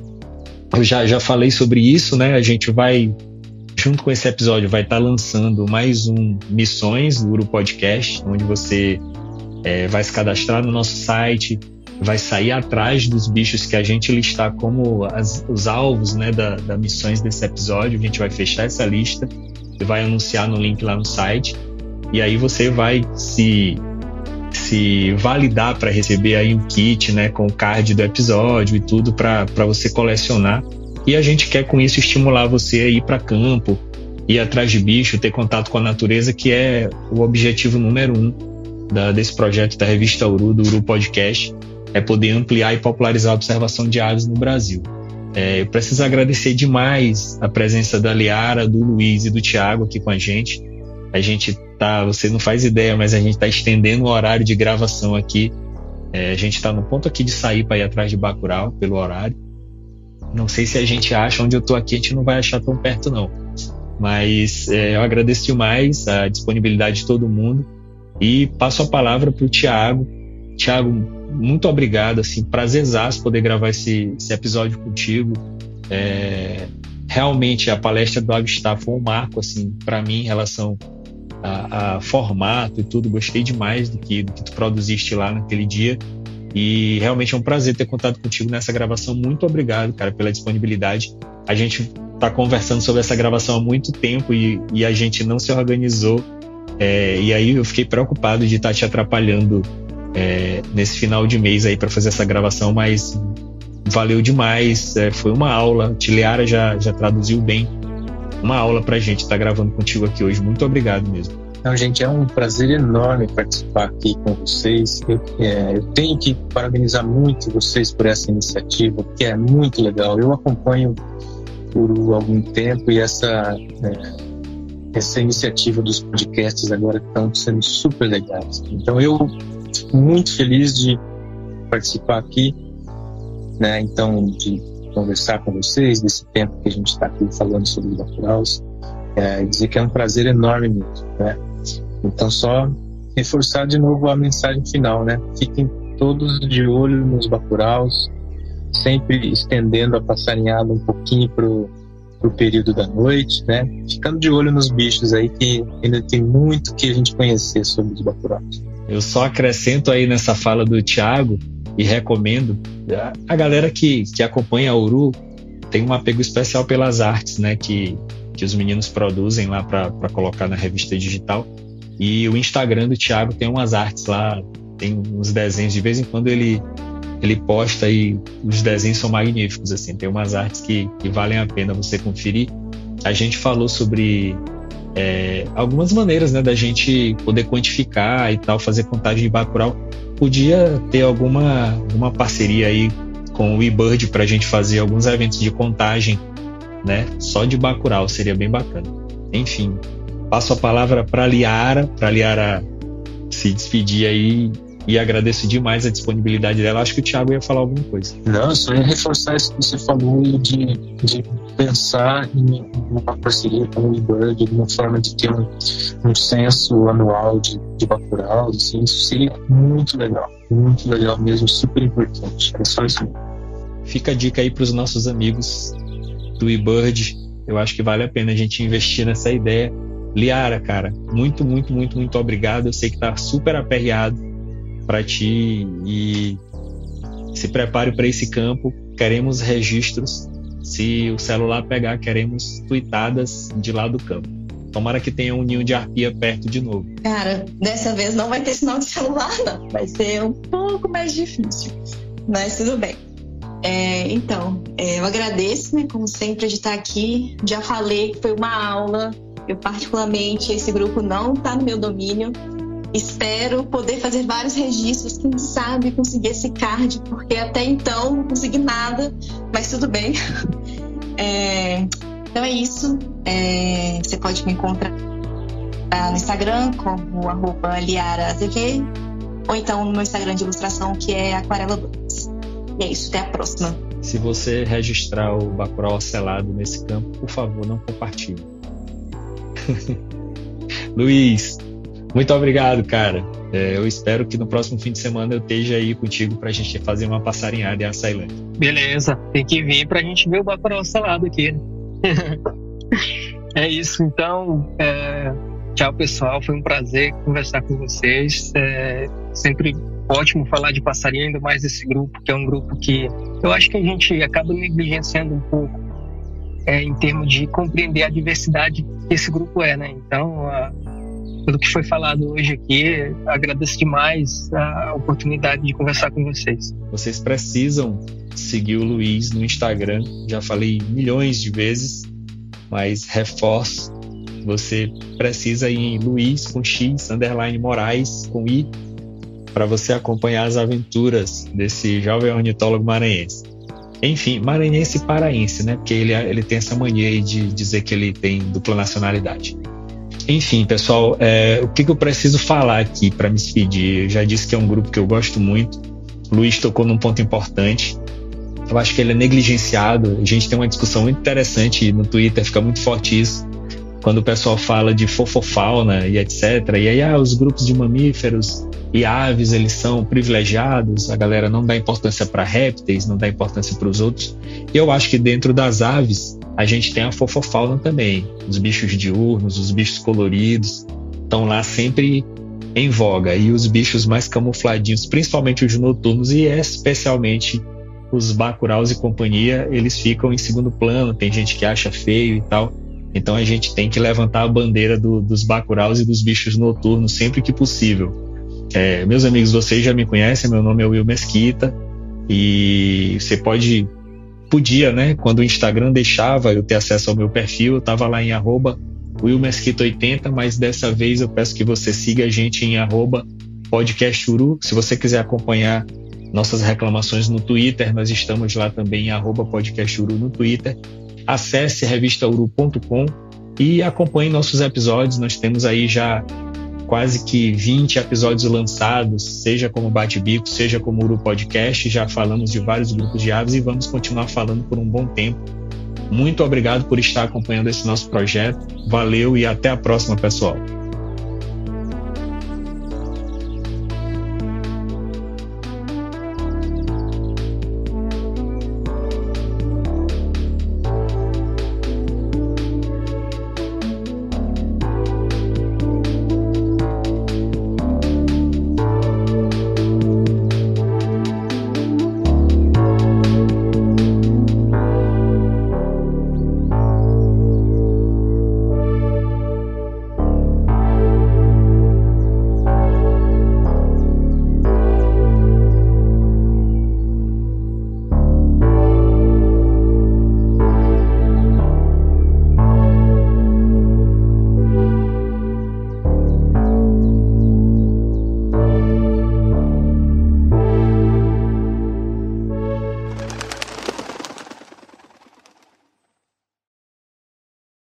eu já, já falei sobre isso, né? A gente vai, junto com esse episódio, vai estar tá lançando mais um Missões do Guru Podcast, onde você é, vai se cadastrar no nosso site, vai sair atrás dos bichos que a gente listar como as, os alvos né, da, da missões desse episódio. A gente vai fechar essa lista e vai anunciar no link lá no site. E aí você vai se, se validar para receber aí um kit né, com o card do episódio e tudo para você colecionar. E a gente quer com isso estimular você a ir para campo, ir atrás de bicho, ter contato com a natureza, que é o objetivo número um da, desse projeto da revista Uru, do Uru Podcast, é poder ampliar e popularizar a observação de aves no Brasil. É, eu preciso agradecer demais a presença da Liara, do Luiz e do Tiago aqui com a gente. A gente tá, você não faz ideia, mas a gente está estendendo o horário de gravação aqui. É, a gente está no ponto aqui de sair para ir atrás de Bacurau pelo horário. Não sei se a gente acha onde eu estou aqui, a gente não vai achar tão perto não. Mas é, eu agradeço demais a disponibilidade de todo mundo. E passo a palavra para o Tiago. Tiago, muito obrigado, assim, prazerzaço poder gravar esse, esse episódio contigo. É, realmente a palestra do Avistar foi um marco, assim, para mim em relação a, a, formato e tudo. Gostei demais do que, do que tu produziste lá naquele dia. E realmente é um prazer ter contado contigo nessa gravação. Muito obrigado, cara, pela disponibilidade. A gente está conversando sobre essa gravação há muito tempo e, e a gente não se organizou é, e aí eu fiquei preocupado de estar tá te atrapalhando é, nesse final de mês aí para fazer essa gravação, mas valeu demais. É, foi uma aula. Tileara já, já traduziu bem. Uma aula para a gente estar tá gravando contigo aqui hoje. Muito obrigado mesmo. Então, gente, é um prazer enorme participar aqui com vocês. Eu, é, eu, tenho que parabenizar muito vocês por essa iniciativa, que é muito legal. Eu acompanho por algum tempo e essa é, essa iniciativa dos podcasts agora estão sendo super legais. Então eu fico muito feliz de participar aqui, né? Então de conversar com vocês desse tempo que a gente está aqui falando sobre Bacuraus, é, dizer que é um prazer enorme mesmo, né? Então só reforçar de novo a mensagem final, né? Fiquem todos de olho nos Bacuraus, sempre estendendo a passarinhada um pouquinho pro pro período da noite, né? Ficando de olho nos bichos aí que ainda tem muito que a gente conhecer sobre os bacurau's. Eu só acrescento aí nessa fala do Thiago e recomendo a galera que, que acompanha a Uru tem um apego especial pelas artes, né? Que, que os meninos produzem lá para colocar na revista digital. E o Instagram do Thiago tem umas artes lá, tem uns desenhos. De vez em quando ele ele posta e os desenhos são magníficos, assim, tem umas artes que, que valem a pena você conferir. A gente falou sobre é, algumas maneiras, né, da gente poder quantificar e tal, fazer contagem de Bacurau. Podia ter alguma, alguma parceria aí com o eBird para a gente fazer alguns eventos de contagem, né, só de Bacurau, seria bem bacana. Enfim, passo a palavra para Liara, para Liara se despedir aí e agradeço demais a disponibilidade dela. Acho que o Thiago ia falar alguma coisa. Não, só ia reforçar isso que você falou de, de pensar em uma parceria com o eBird, de uma forma de ter um, um censo anual de, de Bacurau, assim, isso seria muito legal, muito legal mesmo, super importante. É só isso mesmo. Fica a dica aí para os nossos amigos do eBird. Eu acho que vale a pena a gente investir nessa ideia. Liara, cara, muito, muito, muito, muito obrigado. Eu sei que tá super aperreado para ti e se prepare para esse campo. Queremos registros. Se o celular pegar, queremos tweetadas de lá do campo. Tomara que tenha um ninho de arpia perto de novo. Cara, dessa vez não vai ter sinal de celular, não. Vai ser um pouco mais difícil. Mas tudo bem. É, então, é, eu agradeço, né, como sempre, de estar aqui. Já falei que foi uma aula. Eu, particularmente, esse grupo não está no meu domínio. Espero poder fazer vários registros, quem sabe conseguir esse card, porque até então não consegui nada, mas tudo bem. (laughs) É, então é isso. É, você pode me encontrar no Instagram como arroba liarazv ou então no meu Instagram de ilustração que é aquarela 2. E é isso, até a próxima. Se você registrar o Bacurau selado nesse campo, por favor, não compartilhe. (laughs) Luiz, muito obrigado, cara. É, eu espero que no próximo fim de semana eu esteja aí contigo para a gente fazer uma passarinhada em Açailândia. Beleza, tem que vir para a gente ver o Bacurau salado aqui. Né? (laughs) é isso, então. É... Tchau, pessoal. Foi um prazer conversar com vocês. É sempre ótimo falar de passarinho, ainda mais desse grupo, que é um grupo que eu acho que a gente acaba negligenciando um pouco é, em termos de compreender a diversidade que esse grupo é, né? Então, a, pelo que foi falado hoje aqui. Agradeço demais a oportunidade de conversar com vocês. Vocês precisam seguir o Luiz no Instagram. Já falei milhões de vezes, mas reforço. Você precisa ir em Luiz com X, underline Moraes com I, para você acompanhar as aventuras desse jovem ornitólogo maranhense. Enfim, maranhense e paraense, né? Porque ele, ele tem essa mania de dizer que ele tem dupla nacionalidade. Enfim, pessoal, é, o que, que, eu preciso falar aqui para me despedir? Eu já disse que é um grupo que eu gosto muito. O Luiz tocou num ponto importante. Eu acho que ele é negligenciado. A gente tem uma discussão muito interessante no Twitter, fica muito forte isso. Quando o pessoal fala de fofofauna e etc. E aí, ah, os grupos de mamíferos e aves, eles são privilegiados. A galera não dá importância para répteis, não dá importância para os outros. E eu acho que dentro das aves, a gente tem a fofofauna também. Os bichos diurnos, os bichos coloridos, estão lá sempre em voga. E os bichos mais camufladinhos, principalmente os noturnos e especialmente os bacuraus e companhia, eles ficam em segundo plano. Tem gente que acha feio e tal. Então a gente tem que levantar a bandeira do, dos bacuraus e dos bichos noturnos sempre que possível. É, meus amigos, vocês já me conhecem, meu nome é Will Mesquita e você pode podia, né? Quando o Instagram deixava eu ter acesso ao meu perfil, eu estava lá em arroba willmesquita80, mas dessa vez eu peço que você siga a gente em arroba podcasturu. Se você quiser acompanhar nossas reclamações no Twitter, nós estamos lá também em arroba podcasturu no Twitter. Acesse revistauru.com e acompanhe nossos episódios. Nós temos aí já quase que 20 episódios lançados, seja como Bate-Bico, seja como Uru Podcast. Já falamos de vários grupos de aves e vamos continuar falando por um bom tempo. Muito obrigado por estar acompanhando esse nosso projeto. Valeu e até a próxima, pessoal.